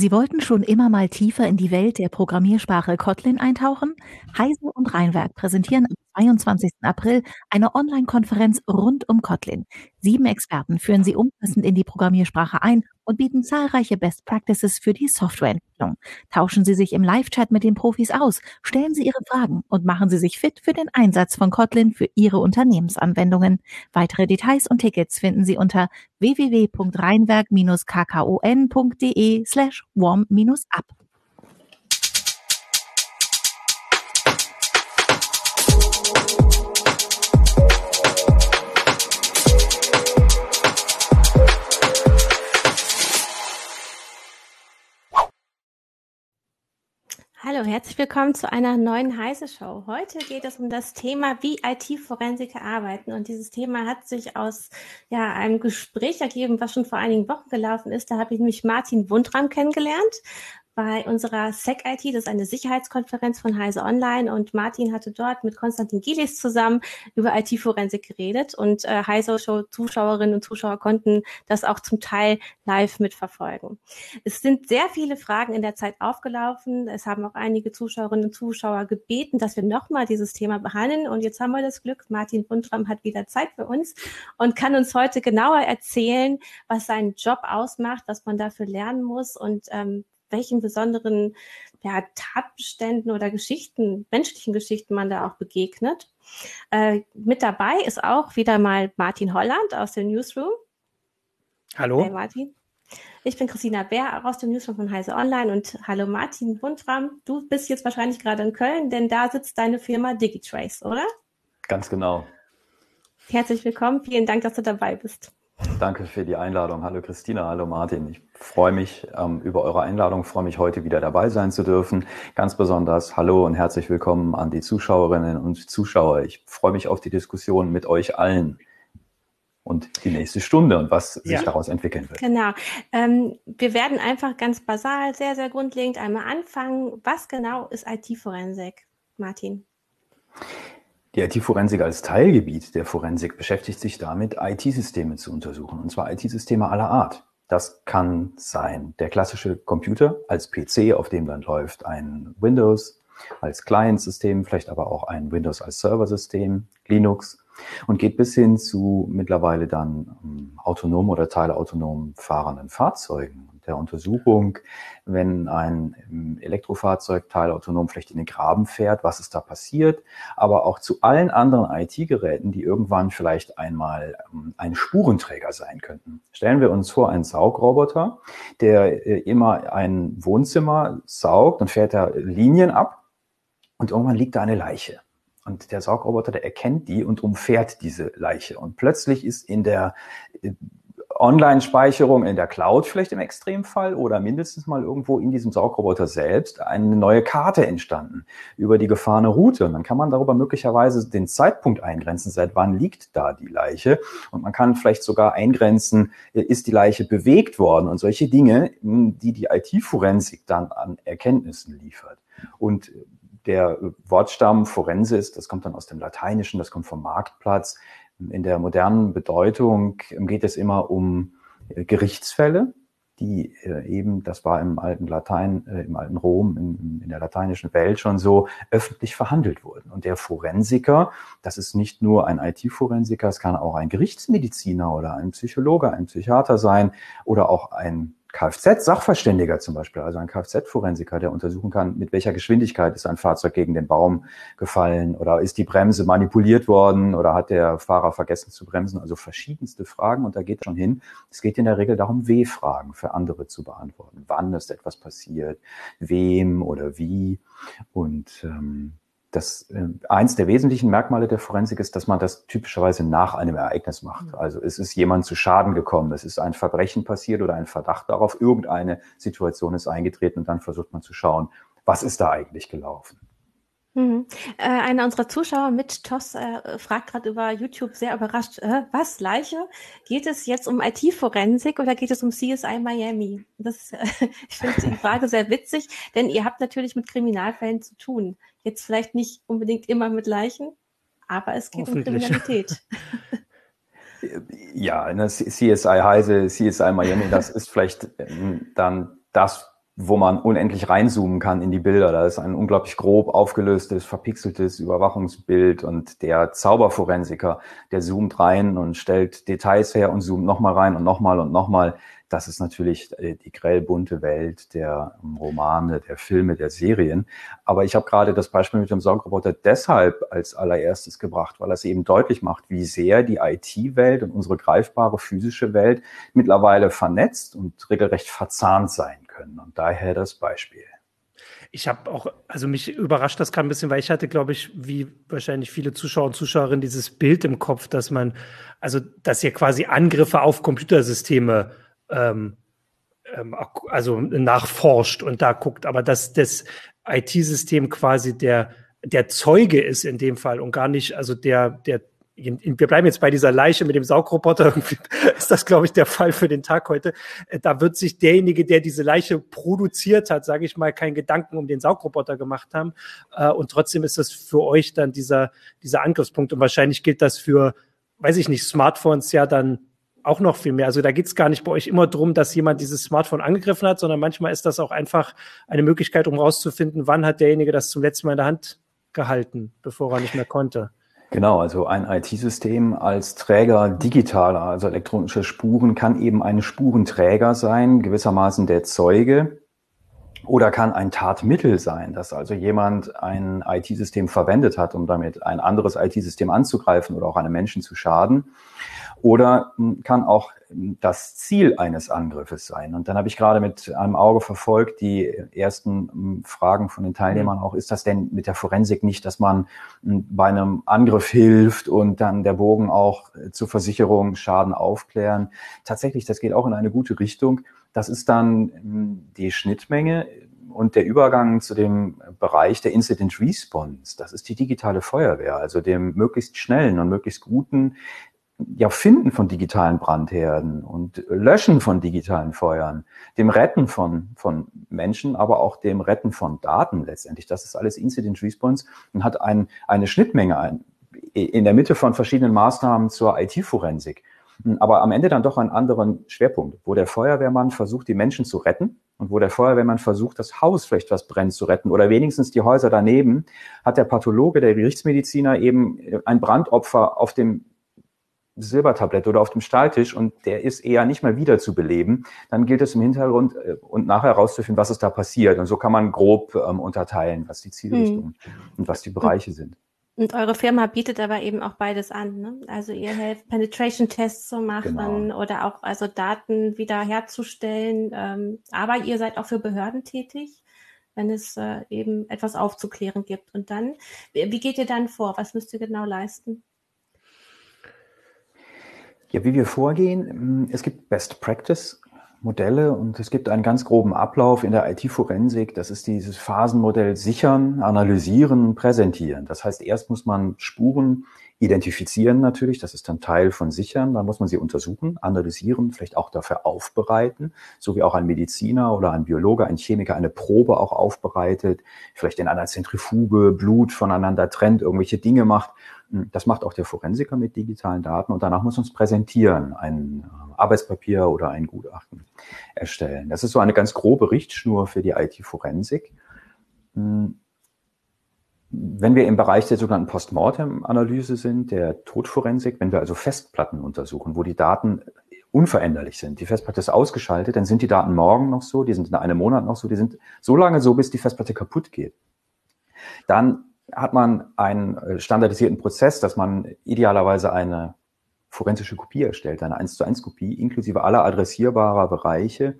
Sie wollten schon immer mal tiefer in die Welt der Programmiersprache Kotlin eintauchen? Heise und Rheinwerk präsentieren am 22. April eine Online-Konferenz rund um Kotlin. Sieben Experten führen Sie umfassend in die Programmiersprache ein und bieten zahlreiche Best Practices für die Softwareentwicklung. Tauschen Sie sich im Live-Chat mit den Profis aus, stellen Sie Ihre Fragen und machen Sie sich fit für den Einsatz von Kotlin für Ihre Unternehmensanwendungen. Weitere Details und Tickets finden Sie unter www.rheinwerk-kkon.de slash warm-up. Hallo, herzlich willkommen zu einer neuen Heise Show. Heute geht es um das Thema, wie IT-Forensiker arbeiten. Und dieses Thema hat sich aus ja, einem Gespräch ergeben, was schon vor einigen Wochen gelaufen ist. Da habe ich nämlich Martin Wundram kennengelernt bei unserer SEC-IT, das ist eine Sicherheitskonferenz von Heise Online und Martin hatte dort mit Konstantin Gielis zusammen über IT-Forensik geredet und äh, Heise-Show-Zuschauerinnen und Zuschauer konnten das auch zum Teil live mitverfolgen. Es sind sehr viele Fragen in der Zeit aufgelaufen. Es haben auch einige Zuschauerinnen und Zuschauer gebeten, dass wir nochmal dieses Thema behandeln und jetzt haben wir das Glück, Martin Bundram hat wieder Zeit für uns und kann uns heute genauer erzählen, was seinen Job ausmacht, was man dafür lernen muss und ähm, welchen besonderen ja, Tatbeständen oder Geschichten, menschlichen Geschichten man da auch begegnet. Äh, mit dabei ist auch wieder mal Martin Holland aus dem Newsroom. Hallo. Hey Martin. Ich bin Christina Bär aus dem Newsroom von Heise Online und hallo Martin Bundram. Du bist jetzt wahrscheinlich gerade in Köln, denn da sitzt deine Firma Digitrace, oder? Ganz genau. Herzlich willkommen. Vielen Dank, dass du dabei bist. Danke für die Einladung. Hallo Christina, hallo Martin. Ich freue mich ähm, über eure Einladung, freue mich heute wieder dabei sein zu dürfen. Ganz besonders hallo und herzlich willkommen an die Zuschauerinnen und Zuschauer. Ich freue mich auf die Diskussion mit euch allen und die nächste Stunde und was sich ja. daraus entwickeln wird. Genau. Ähm, wir werden einfach ganz basal, sehr, sehr grundlegend einmal anfangen. Was genau ist IT-Forensik, Martin? Die IT-Forensik als Teilgebiet der Forensik beschäftigt sich damit, IT-Systeme zu untersuchen, und zwar IT-Systeme aller Art. Das kann sein der klassische Computer als PC, auf dem dann läuft ein Windows als Client-System, vielleicht aber auch ein Windows als Server-System, Linux und geht bis hin zu mittlerweile dann ähm, autonom oder teilautonom fahrenden Fahrzeugen der Untersuchung, wenn ein ähm, Elektrofahrzeug teilautonom vielleicht in den Graben fährt, was ist da passiert, aber auch zu allen anderen IT-Geräten, die irgendwann vielleicht einmal ähm, ein Spurenträger sein könnten. Stellen wir uns vor, einen Saugroboter, der äh, immer ein Wohnzimmer saugt und fährt da Linien ab und irgendwann liegt da eine Leiche. Und der Saugroboter, der erkennt die und umfährt diese Leiche. Und plötzlich ist in der äh, Online-Speicherung in der Cloud vielleicht im Extremfall oder mindestens mal irgendwo in diesem Saugroboter selbst eine neue Karte entstanden über die gefahrene Route. Und dann kann man darüber möglicherweise den Zeitpunkt eingrenzen, seit wann liegt da die Leiche. Und man kann vielleicht sogar eingrenzen, ist die Leiche bewegt worden und solche Dinge, die die IT-Forensik dann an Erkenntnissen liefert. Und der Wortstamm Forensis, das kommt dann aus dem Lateinischen, das kommt vom Marktplatz, in der modernen Bedeutung geht es immer um äh, Gerichtsfälle, die äh, eben, das war im alten Latein, äh, im alten Rom, in, in, der lateinischen Welt schon so öffentlich verhandelt wurden. Und der Forensiker, das ist nicht nur ein IT-Forensiker, es kann auch ein Gerichtsmediziner oder ein Psychologe, ein Psychiater sein oder auch ein Kfz-Sachverständiger zum Beispiel, also ein Kfz-Forensiker, der untersuchen kann, mit welcher Geschwindigkeit ist ein Fahrzeug gegen den Baum gefallen oder ist die Bremse manipuliert worden oder hat der Fahrer vergessen zu bremsen. Also verschiedenste Fragen und da geht schon hin. Es geht in der Regel darum, W-Fragen für andere zu beantworten. Wann ist etwas passiert, wem oder wie und ähm, das äh, eins der wesentlichen Merkmale der Forensik ist, dass man das typischerweise nach einem Ereignis macht. Mhm. Also es ist jemand zu Schaden gekommen, es ist ein Verbrechen passiert oder ein Verdacht darauf, irgendeine Situation ist eingetreten und dann versucht man zu schauen, was ist da eigentlich gelaufen. Mhm. Äh, einer unserer Zuschauer mit Toss äh, fragt gerade über YouTube sehr überrascht, äh, was, Leiche? Geht es jetzt um IT-Forensik oder geht es um CSI Miami? Das, äh, ich finde die Frage sehr witzig, denn ihr habt natürlich mit Kriminalfällen zu tun. Jetzt vielleicht nicht unbedingt immer mit Leichen, aber es geht um Kriminalität. ja, in der CSI Heise, CSI Miami, das ist vielleicht ähm, dann das wo man unendlich reinzoomen kann in die Bilder. Da ist ein unglaublich grob aufgelöstes, verpixeltes Überwachungsbild und der Zauberforensiker, der zoomt rein und stellt Details her und zoomt nochmal rein und nochmal und nochmal das ist natürlich äh, die grell bunte Welt der ähm, Romane, der Filme, der Serien. Aber ich habe gerade das Beispiel mit dem Saugroboter deshalb als allererstes gebracht, weil es eben deutlich macht, wie sehr die IT-Welt und unsere greifbare physische Welt mittlerweile vernetzt und regelrecht verzahnt sein können. Und daher das Beispiel. Ich habe auch, also mich überrascht das gerade ein bisschen, weil ich hatte, glaube ich, wie wahrscheinlich viele Zuschauer und Zuschauerinnen dieses Bild im Kopf, dass man, also dass hier quasi Angriffe auf Computersysteme ähm, ähm, also nachforscht und da guckt, aber dass das IT-System quasi der, der Zeuge ist in dem Fall und gar nicht, also der, der wir bleiben jetzt bei dieser Leiche mit dem Saugroboter, ist das, glaube ich, der Fall für den Tag heute. Äh, da wird sich derjenige, der diese Leiche produziert hat, sage ich mal, keinen Gedanken um den Saugroboter gemacht haben. Äh, und trotzdem ist das für euch dann dieser, dieser Angriffspunkt. Und wahrscheinlich gilt das für, weiß ich nicht, Smartphones ja dann auch noch viel mehr. Also da geht es gar nicht bei euch immer drum, dass jemand dieses Smartphone angegriffen hat, sondern manchmal ist das auch einfach eine Möglichkeit, um rauszufinden, wann hat derjenige das zum letzten Mal in der Hand gehalten, bevor er nicht mehr konnte. Genau, also ein IT-System als Träger digitaler, also elektronischer Spuren, kann eben ein Spurenträger sein, gewissermaßen der Zeuge, oder kann ein Tatmittel sein, dass also jemand ein IT-System verwendet hat, um damit ein anderes IT-System anzugreifen oder auch einem Menschen zu schaden oder hm, kann auch hm, das Ziel eines Angriffes sein. Und dann habe ich gerade mit einem Auge verfolgt die ersten hm, Fragen von den Teilnehmern auch, ist das denn mit der Forensik nicht, dass man bei einem Angriff hilft und dann der Bogen auch äh, zur Versicherung Schaden aufklären? Tatsächlich, das geht auch in eine gute Richtung. Das ist dann die Schnittmenge und der Übergang zu dem Bereich der Incident Response. Das ist die digitale Feuerwehr, also dem möglichst schnellen und möglichst guten ja, Finden von digitalen Brandherden und Löschen von digitalen Feuern, dem Retten von, von Menschen, aber auch dem Retten von Daten letztendlich. Das ist alles Incident Response und hat ein, eine Schnittmenge ein, in der Mitte von verschiedenen Maßnahmen zur IT-Forensik. Aber am Ende dann doch einen anderen Schwerpunkt, wo der Feuerwehrmann versucht, die Menschen zu retten und wo der Feuerwehrmann versucht, das Haus vielleicht was brennt zu retten oder wenigstens die Häuser daneben, hat der Pathologe, der Gerichtsmediziner eben ein Brandopfer auf dem Silbertablett oder auf dem Stahltisch und der ist eher nicht mehr wieder zu beleben, dann gilt es im Hintergrund äh, und nachher herauszufinden, was ist da passiert. Und so kann man grob ähm, unterteilen, was die Zielrichtung hm. und was die Bereiche sind. Und eure Firma bietet aber eben auch beides an. Ne? Also ihr helft Penetration-Tests zu machen genau. oder auch also Daten wiederherzustellen. Ähm, aber ihr seid auch für Behörden tätig, wenn es äh, eben etwas aufzuklären gibt. Und dann, wie geht ihr dann vor? Was müsst ihr genau leisten? Ja, wie wir vorgehen, hm, es gibt Best Practice Modelle und es gibt einen ganz groben Ablauf in der IT-Forensik. Das ist dieses Phasenmodell sichern, analysieren, präsentieren. Das heißt, erst muss man Spuren identifizieren natürlich, das ist dann Teil von sichern, dann muss man sie untersuchen, analysieren, vielleicht auch dafür aufbereiten, so wie auch ein Mediziner oder ein Biologe, ein Chemiker eine Probe auch aufbereitet, vielleicht in einer Zentrifuge Blut voneinander trennt, irgendwelche Dinge macht. Das macht auch der Forensiker mit digitalen Daten. Und danach muss uns präsentieren, ein äh, Arbeitspapier oder ein Gutachten erstellen. Das ist so eine ganz grobe Richtschnur für die IT-Forensik. Wenn wir im Bereich der sogenannten Postmortem-Analyse sind, der Todforensik, wenn wir also Festplatten untersuchen, wo die Daten unveränderlich sind. Die Festplatte ist ausgeschaltet, dann sind die Daten morgen noch so, die sind in einem Monat noch so, die sind so lange so, bis die Festplatte kaputt geht. Dann hat man einen äh, standardisierten Prozess, dass man idealerweise eine forensische Kopie erstellt, eine 1 zu 1 Kopie, inklusive aller adressierbarer Bereiche,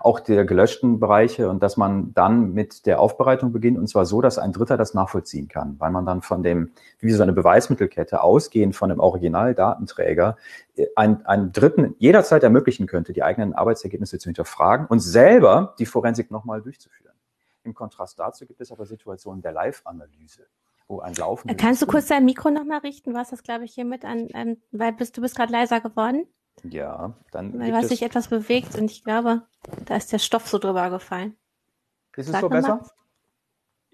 auch der gelöschten Bereiche und dass man dann mit der Aufbereitung beginnt und zwar so, dass ein Dritter das nachvollziehen kann, weil man dann von dem, wie so eine Beweismittelkette ausgehend von dem Originaldatenträger äh, einen, einen Dritten jederzeit ermöglichen könnte, die eigenen Arbeitsergebnisse zu hinterfragen und selber die Forensik nochmal durchzuführen. Im Kontrast dazu gibt es aber Situationen der Live-Analyse, wo ein Laufen. Kannst du kurz dein Mikro nochmal richten? Du hast das, glaube ich, hier mit an, an weil bist, du bist gerade leiser geworden. Ja, dann. Weil du hast dich etwas bewegt und ich glaube, da ist der Stoff so drüber gefallen. Ist es Sag so besser? Mal.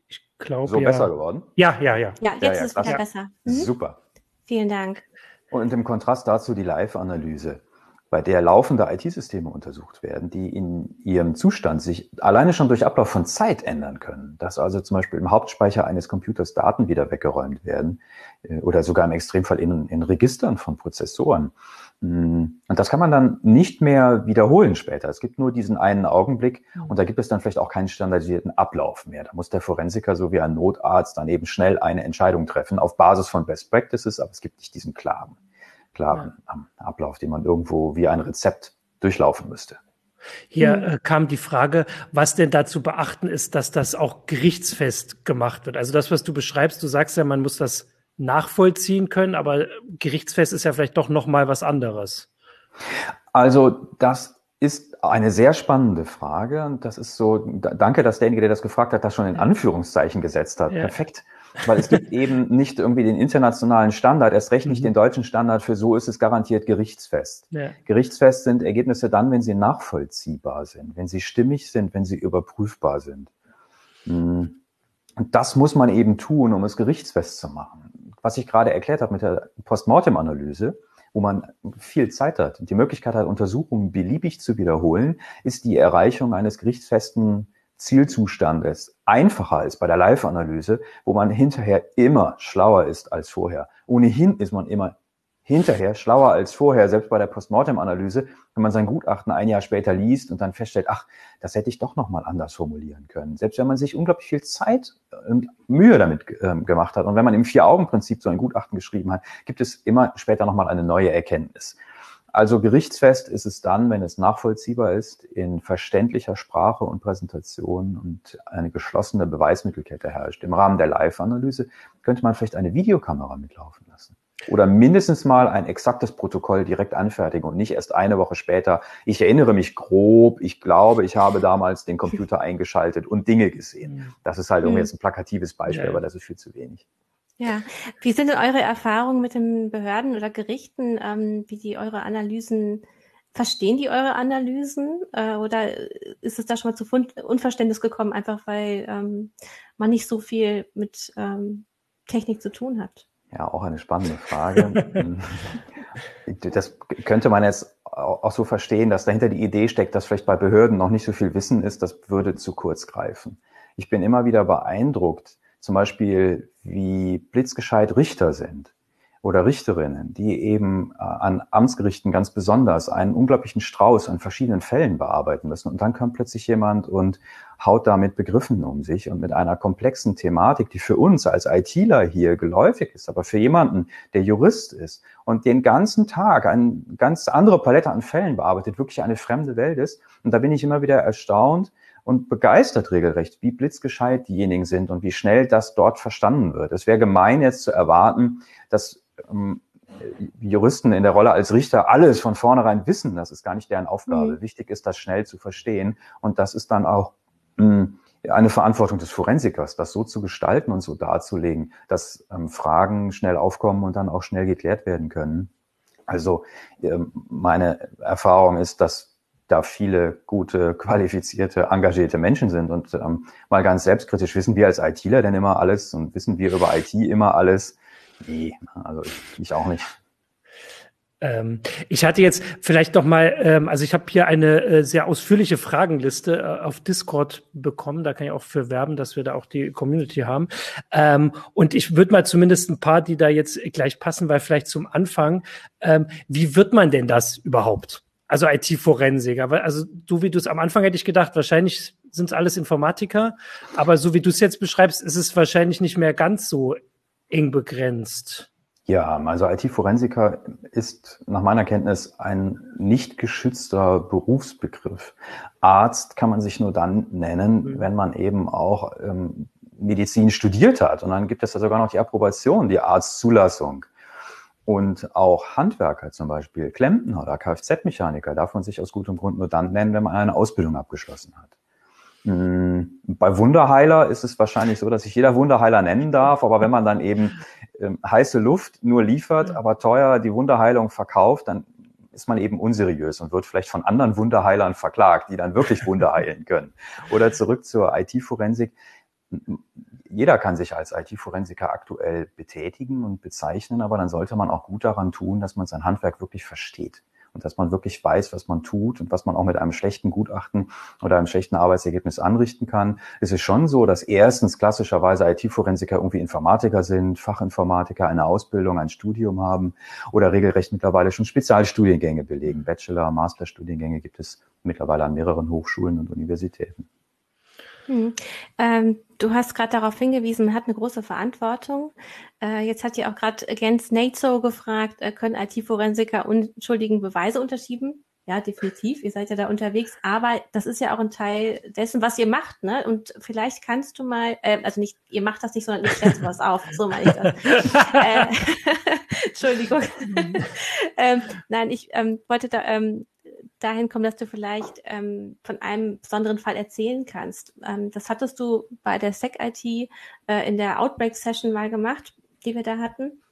Ich glaube. So ja. besser geworden? Ja, ja, ja. Ja, jetzt ja, ja, ist es wieder besser. Mhm. Super. Vielen Dank. Und im Kontrast dazu die Live-Analyse bei der laufende IT-Systeme untersucht werden, die in ihrem Zustand sich alleine schon durch Ablauf von Zeit ändern können. Dass also zum Beispiel im Hauptspeicher eines Computers Daten wieder weggeräumt werden äh, oder sogar im Extremfall in, in Registern von Prozessoren. Mm, und das kann man dann nicht mehr wiederholen später. Es gibt nur diesen einen Augenblick mhm. und da gibt es dann vielleicht auch keinen standardisierten Ablauf mehr. Da muss der Forensiker so wie ein Notarzt dann eben schnell eine Entscheidung treffen auf Basis von Best Practices, aber es gibt nicht diesen klaren klaren ja. Ablauf, den man irgendwo wie ein Rezept durchlaufen müsste. Hier äh, kam die Frage, was denn da zu beachten ist, dass das auch gerichtsfest gemacht wird. Also das, was du beschreibst, du sagst ja, man muss das nachvollziehen können, aber gerichtsfest ist ja vielleicht doch noch mal was anderes. Also das ist eine sehr spannende Frage und das ist so, danke, dass derjenige, der das gefragt hat, das schon in Anführungszeichen gesetzt hat. Ja. Perfekt. Weil es gibt eben nicht irgendwie den internationalen Standard, erst recht nicht mhm. den deutschen Standard für so ist es garantiert gerichtsfest. Ja. Gerichtsfest sind Ergebnisse dann, wenn sie nachvollziehbar sind, wenn sie stimmig sind, wenn sie überprüfbar sind. Mhm. Und das muss man eben tun, um es gerichtsfest zu machen. Was ich gerade erklärt habe mit der Postmortem-Analyse, wo man viel Zeit hat und die Möglichkeit hat, Untersuchungen beliebig zu wiederholen, ist die Erreichung eines gerichtsfesten Zielzustandes einfacher ist bei der Live-Analyse, wo man hinterher immer schlauer ist als vorher. Ohnehin ist man immer hinterher schlauer als vorher, selbst bei der Postmortem-Analyse, wenn man sein Gutachten ein Jahr später liest und dann feststellt, ach, das hätte ich doch nochmal anders formulieren können. Selbst wenn man sich unglaublich viel Zeit und Mühe damit äh, gemacht hat und wenn man im Vier-Augen-Prinzip so ein Gutachten geschrieben hat, gibt es immer später nochmal eine neue Erkenntnis. Also gerichtsfest ist es dann, wenn es nachvollziehbar ist, in verständlicher Sprache und Präsentation und eine geschlossene Beweismittelkette herrscht. Im Rahmen der Live-Analyse könnte man vielleicht eine Videokamera mitlaufen lassen. Oder mindestens mal ein exaktes Protokoll direkt anfertigen und nicht erst eine Woche später. Ich erinnere mich grob, ich glaube, ich habe damals den Computer eingeschaltet und Dinge gesehen. Das ist halt irgendwie jetzt ein plakatives Beispiel, aber das ist viel zu wenig. Ja, wie sind denn eure Erfahrungen mit den Behörden oder Gerichten, ähm, wie die eure Analysen, verstehen die eure Analysen äh, oder ist es da schon mal zu Unverständnis gekommen, einfach weil ähm, man nicht so viel mit ähm, Technik zu tun hat? Ja, auch eine spannende Frage. das könnte man jetzt auch so verstehen, dass dahinter die Idee steckt, dass vielleicht bei Behörden noch nicht so viel Wissen ist, das würde zu kurz greifen. Ich bin immer wieder beeindruckt, zum Beispiel wie blitzgescheit Richter sind oder Richterinnen, die eben äh, an Amtsgerichten ganz besonders einen unglaublichen Strauß an verschiedenen Fällen bearbeiten müssen. Und dann kommt plötzlich jemand und haut da mit Begriffen um sich und mit einer komplexen Thematik, die für uns als ITler hier geläufig ist, aber für jemanden, der Jurist ist und den ganzen Tag eine ganz andere Palette an Fällen bearbeitet, wirklich eine fremde Welt ist. Und da bin ich immer wieder erstaunt, und begeistert regelrecht, wie blitzgescheit diejenigen sind und wie schnell das dort verstanden wird. Es wäre gemein jetzt zu erwarten, dass ähm, Juristen in der Rolle als Richter alles von vornherein wissen. Das ist gar nicht deren Aufgabe. Mhm. Wichtig ist, das schnell zu verstehen. Und das ist dann auch mh, hm, eine Verantwortung des Forensikers, das so zu gestalten und so darzulegen, dass ähm, Fragen schnell aufkommen und dann auch schnell geklärt werden können. Also ähm, meine Erfahrung ist, dass da viele gute, qualifizierte, engagierte Menschen sind und ähm, mal ganz selbstkritisch wissen wir als ITler denn immer alles und wissen wir über IT immer alles? Nee, also ich, ich auch nicht. Ähm, ich hatte jetzt vielleicht noch mal, ähm, also ich habe hier eine äh, sehr ausführliche Fragenliste äh, auf Discord bekommen. Da kann ich auch für werben, dass wir da auch die Community haben. Ähm, und ich würde mal zumindest ein paar, die da jetzt gleich passen, weil vielleicht zum Anfang, ähm, wie wird man denn das überhaupt? Also IT-Forensik. Aber also so wie du es am Anfang hätte ich gedacht, wahrscheinlich sind es alles Informatiker. Aber so wie du es jetzt beschreibst, ist es wahrscheinlich nicht mehr ganz so eng begrenzt. Ja, also IT-Forensiker ist nach meiner Kenntnis ein nicht geschützter Berufsbegriff. Arzt kann man sich nur dann nennen, mhm. wenn man eben auch ähm, Medizin studiert hat. Und dann gibt es da sogar noch die Approbation, die Arztzulassung. Und auch Handwerker zum Beispiel, Klempner oder Kfz-Mechaniker darf man sich aus gutem Grund nur dann nennen, wenn man eine Ausbildung abgeschlossen hat. Hm, bei Wunderheiler ist es wahrscheinlich so, dass sich jeder Wunderheiler nennen darf, aber wenn man dann eben ähm, heiße Luft nur liefert, aber teuer die Wunderheilung verkauft, dann ist man eben unseriös und wird vielleicht von anderen Wunderheilern verklagt, die dann wirklich Wunder heilen können. Oder zurück zur IT-Forensik jeder kann sich als IT-Forensiker aktuell betätigen und bezeichnen, aber dann sollte man auch gut daran tun, dass man sein Handwerk wirklich versteht und dass man wirklich weiß, was man tut und was man auch mit einem schlechten Gutachten oder einem schlechten Arbeitsergebnis anrichten kann. Es ist schon so, dass erstens klassischerweise IT-Forensiker irgendwie Informatiker sind, Fachinformatiker, eine Ausbildung, ein Studium haben oder regelrecht mittlerweile schon Spezialstudiengänge belegen. Bachelor, Masterstudiengänge gibt es mittlerweile an mehreren Hochschulen und Universitäten. Hm. Ähm, du hast gerade darauf hingewiesen, man hat eine große Verantwortung. Äh, jetzt hat ja auch gerade Jens Nazo gefragt, äh, können IT-Forensiker unschuldigen Beweise unterschieben? Ja, definitiv. Ihr seid ja da unterwegs, aber das ist ja auch ein Teil dessen, was ihr macht, ne? Und vielleicht kannst du mal, äh, also nicht, ihr macht das nicht, sondern ihr stellt was auf. So meine ich das. äh, Entschuldigung. Mhm. ähm, nein, ich ähm, wollte da ähm, dahin kommen, dass du vielleicht ähm, von einem besonderen Fall erzählen kannst. Ähm, das hattest du bei der SecIT äh, in der Outbreak-Session mal gemacht, die wir da hatten,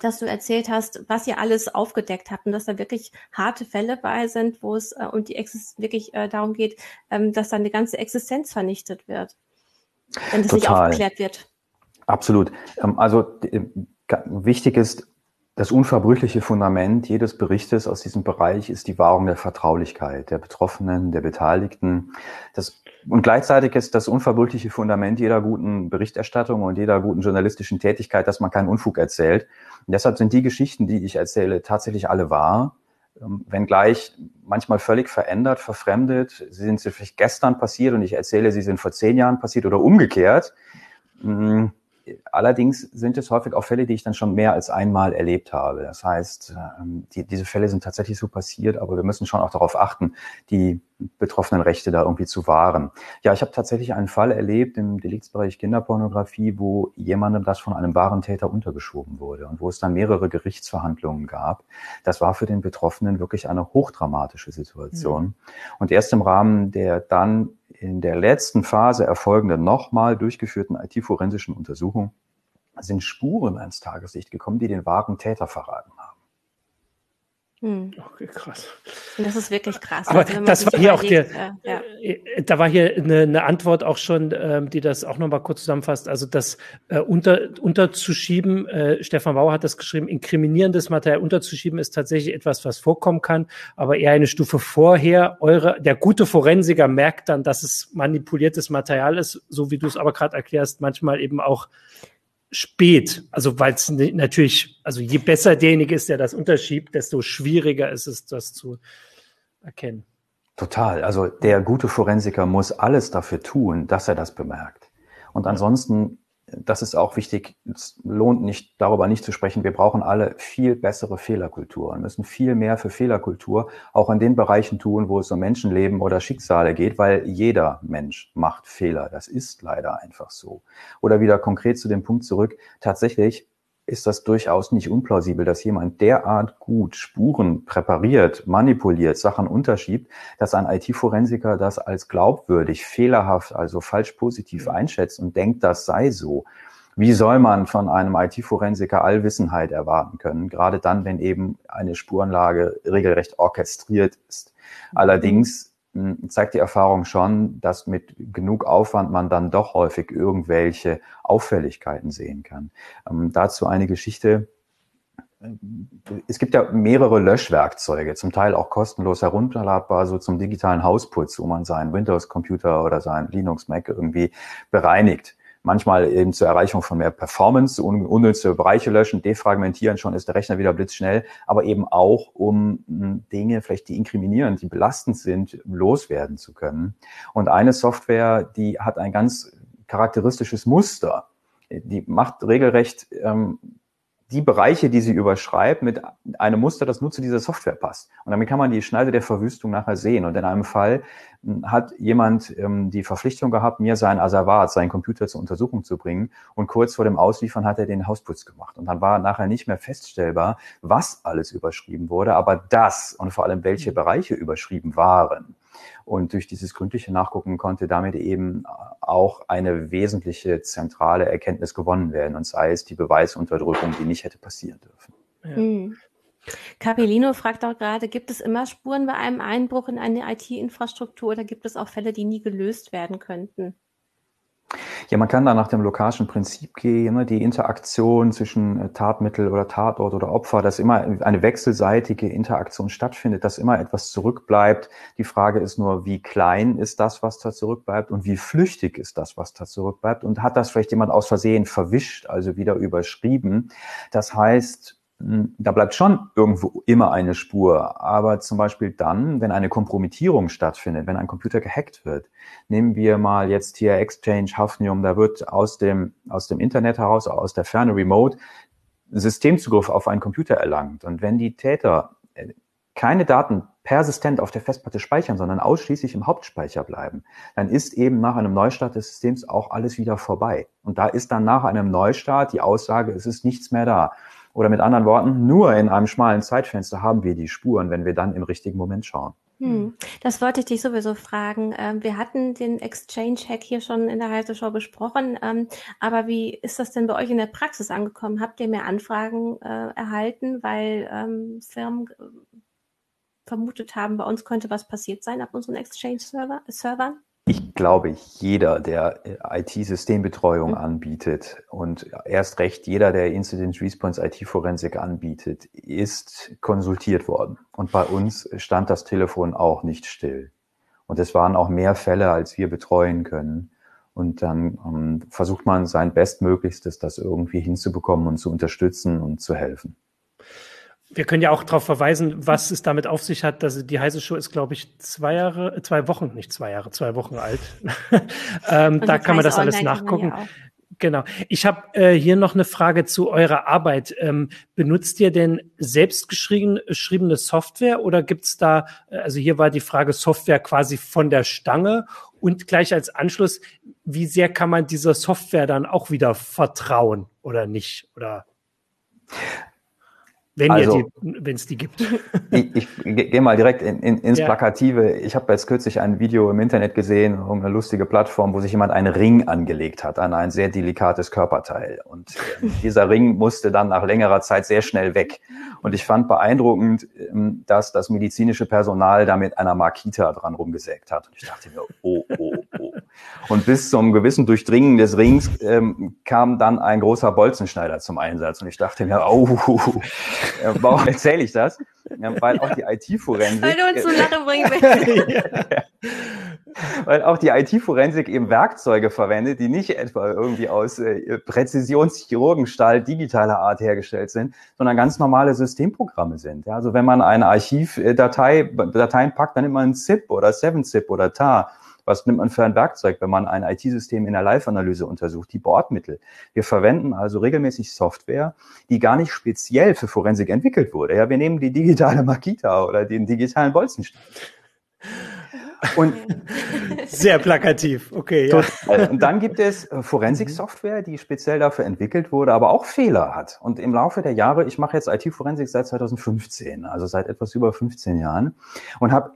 dass du erzählt hast, was ihr alles aufgedeckt habt und dass da wirklich harte Fälle bei sind, wo es äh, und die Exis wirklich äh, darum geht, ähm, dass dann eine ganze Existenz vernichtet wird, wenn das Total. nicht aufgeklärt wird. Absolut. Ähm, also wichtig ist, das unverbrüchliche Fundament jedes Berichtes aus diesem Bereich ist die Wahrung der Vertraulichkeit der Betroffenen, der Beteiligten. Das, und gleichzeitig ist das unverbrüchliche Fundament jeder guten Berichterstattung und jeder guten journalistischen Tätigkeit, dass man keinen Unfug erzählt. Und deshalb sind die Geschichten, die ich erzähle, tatsächlich alle wahr, ähm, wenngleich manchmal völlig verändert, verfremdet. Sie sind vielleicht gestern passiert und ich erzähle, sie sind vor zehn Jahren passiert oder umgekehrt. Allerdings sind es häufig auch Fälle, die ich dann schon mehr als einmal erlebt habe. Das heißt, ähm, die, diese Fälle sind tatsächlich so passiert, aber wir müssen schon auch darauf achten, die betroffenen Rechte da irgendwie zu wahren. Ja, ich habe tatsächlich einen Fall erlebt im Deliktsbereich Kinderpornografie, wo jemandem das von einem wahren Täter untergeschoben wurde und wo es dann mehrere Gerichtsverhandlungen gab. Das war für den Betroffenen wirklich eine hochdramatische Situation. Mhm. Und erst im Rahmen der dann in der letzten Phase erfolgenden nochmal durchgeführten IT-forensischen Untersuchung sind Spuren ans Tageslicht gekommen, die den wahren Täter verraten haben. Hm. Okay, krass. Das ist wirklich krass. Aber also, das war hier auch der, äh, ja. Äh, da war hier eine, eine Antwort auch schon, ähm, die das auch nochmal kurz zusammenfasst. Also das äh, unter, unterzuschieben, äh, Stefan Bauer hat das geschrieben, inkriminierendes Material unterzuschieben ist tatsächlich etwas, was vorkommen kann, aber eher eine Stufe vorher. Eure, der gute Forensiker merkt dann, dass es manipuliertes Material ist, so wie du es aber gerade erklärst, manchmal eben auch spät. Also weil es natürlich, also je besser derjenige ist, der das unterschiebt, desto schwieriger ist es, das zu erkennen. Total. Also der gute Forensiker muss alles dafür tun, dass er das bemerkt. Und ansonsten das ist auch wichtig, es lohnt nicht, darüber nicht zu sprechen. Wir brauchen alle viel bessere Fehlerkultur und müssen viel mehr für Fehlerkultur auch in den Bereichen tun, wo es um Menschenleben oder Schicksale geht, weil jeder Mensch macht Fehler. Das ist leider einfach so. Oder wieder konkret zu dem Punkt zurück. Tatsächlich ist das durchaus nicht unplausibel, dass jemand derart gut Spuren präpariert, manipuliert, Sachen unterschiebt, dass ein IT-Forensiker das als glaubwürdig, fehlerhaft, also falsch positiv einschätzt und denkt, das sei so. Wie soll man von einem IT-Forensiker Allwissenheit erwarten können, gerade dann, wenn eben eine Spurenlage regelrecht orchestriert ist? Allerdings hm, zeigt die Erfahrung schon, dass mit genug Aufwand man dann doch häufig irgendwelche Auffälligkeiten sehen kann. Ähm, dazu eine Geschichte. Es gibt ja mehrere Löschwerkzeuge, zum Teil auch kostenlos herunterladbar, so zum digitalen Hausputz, wo man seinen Windows-Computer oder seinen Linux-Mac irgendwie bereinigt manchmal eben zur Erreichung von mehr Performance, un unnütze Bereiche löschen, defragmentieren, schon ist der Rechner wieder blitzschnell, aber eben auch, um hm, Dinge vielleicht, die inkriminierend, die belastend sind, loswerden zu können. Und eine Software, die hat ein ganz charakteristisches Muster. Die macht regelrecht ähm, die Bereiche, die sie überschreibt, mit einem Muster, das nur zu dieser Software passt. Und damit kann man die Schneide der Verwüstung nachher sehen. Und in einem Fall hm, hat jemand ähm, die Verpflichtung gehabt, mir sein Asservat, seinen Computer zur Untersuchung zu bringen. Und kurz vor dem Ausliefern hat er den Hausputz gemacht. Und dann war nachher nicht mehr feststellbar, was alles überschrieben wurde, aber das und vor allem welche mhm. Bereiche überschrieben waren. Und durch dieses gründliche Nachgucken konnte damit eben auch eine wesentliche zentrale Erkenntnis gewonnen werden, und sei es die Beweisunterdrückung, die nicht hätte passieren dürfen. Ja. Mhm. Capellino fragt auch gerade, gibt es immer Spuren bei einem Einbruch in eine IT-Infrastruktur oder gibt es auch Fälle, die nie gelöst werden könnten? Ja, man kann da nach dem Lokaschen Prinzip gehen, ne? die Interaktion zwischen äh, Tatmittel oder Tatort oder Opfer, dass immer eine wechselseitige Interaktion stattfindet, dass immer etwas zurückbleibt. Die Frage ist nur, wie klein ist das, was da zurückbleibt und wie flüchtig ist das, was da zurückbleibt und hat das vielleicht jemand aus Versehen verwischt, also wieder überschrieben. Das heißt, da bleibt schon irgendwo immer eine Spur. Aber zum Beispiel dann, wenn eine Kompromittierung stattfindet, wenn ein Computer gehackt wird, nehmen wir mal jetzt hier Exchange, Hafnium, da wird aus dem, aus dem Internet heraus, aus der Ferne Remote, Systemzugriff auf einen Computer erlangt. Und wenn die Täter äh, keine Daten persistent auf der Festplatte speichern, sondern ausschließlich im Hauptspeicher bleiben, dann ist eben nach einem Neustart des Systems auch alles wieder vorbei. Und da ist dann nach einem Neustart die Aussage, es ist nichts mehr da. Oder mit anderen Worten, nur in einem schmalen Zeitfenster haben wir die Spuren, wenn wir dann im richtigen Moment schauen. Hm, das wollte ich dich sowieso fragen. Ähm, wir hatten den Exchange-Hack hier schon in der Heise Show besprochen, ähm, aber wie ist das denn bei euch in der Praxis angekommen? Habt ihr mehr Anfragen äh, erhalten, weil ähm, Firmen äh, vermutet haben, bei uns könnte was passiert sein auf unseren Exchange-Servern? Ich glaube, jeder, der äh, IT-Systembetreuung mhm. anbietet und erst recht jeder, der Incident Response IT-Forensik anbietet, ist konsultiert worden. Und bei uns stand das Telefon auch nicht still. Und es waren auch mehr Fälle, als wir betreuen können. Und dann ähm, versucht man sein Bestmöglichstes, das irgendwie hinzubekommen und zu unterstützen und zu helfen. Wir können ja auch darauf verweisen, was es damit auf sich hat. dass die heiße Show ist, glaube ich, zwei Jahre, zwei Wochen, nicht zwei Jahre, zwei Wochen alt. ähm, da kann man das alles nachgucken. Ja genau. Ich habe äh, hier noch eine Frage zu eurer Arbeit. Ähm, benutzt ihr denn selbstgeschriebene Software oder gibt's da, äh, also hier war die Frage Software quasi von der Stange und gleich als Anschluss, wie sehr kann man dieser Software dann auch wieder vertrauen oder nicht? Oder wenn also, es die gibt. ich, ich gehe mal direkt in, in, ins ja. Plakative. Ich habe jetzt kürzlich ein Video im Internet gesehen, um eine lustige Plattform, wo sich jemand einen Ring angelegt hat an ein sehr delikates Körperteil. Und äh, dieser Ring musste dann nach längerer Zeit sehr schnell weg. Und ich fand beeindruckend, ähm, dass das medizinische Personal da mit einer Makita dran rumgesägt hat. Und ich dachte mir, oh, oh. Und bis zum gewissen Durchdringen des Rings ähm, kam dann ein großer Bolzenschneider zum Einsatz. Und ich dachte mir, oh, äh, warum erzähle ich das? Ja, weil auch die IT-Forensik. Weil du uns zu Lachen bringen willst. weil auch die IT-Forensik eben Werkzeuge verwendet, die nicht etwa irgendwie aus äh, Präzisionschirurgenstahl digitaler Art hergestellt sind, sondern ganz normale Systemprogramme sind. Ja, also wenn man eine Archivdatei Dateien packt, dann nimmt man ein ZIP oder 7-ZIP oder TAR was nimmt man für ein Werkzeug, wenn man ein IT-System in der Live-Analyse untersucht? Die Bordmittel. Wir verwenden also regelmäßig Software, die gar nicht speziell für Forensik entwickelt wurde. Ja, wir nehmen die digitale Makita oder den digitalen Bolzenstein. Und sehr plakativ, okay. Ja. Und dann gibt es äh, Forensik-Software, die speziell dafür entwickelt wurde, aber auch Fehler hat. Und im Laufe der Jahre, ich mache jetzt IT-Forensik seit 2015, also seit etwas über 15 Jahren, und habe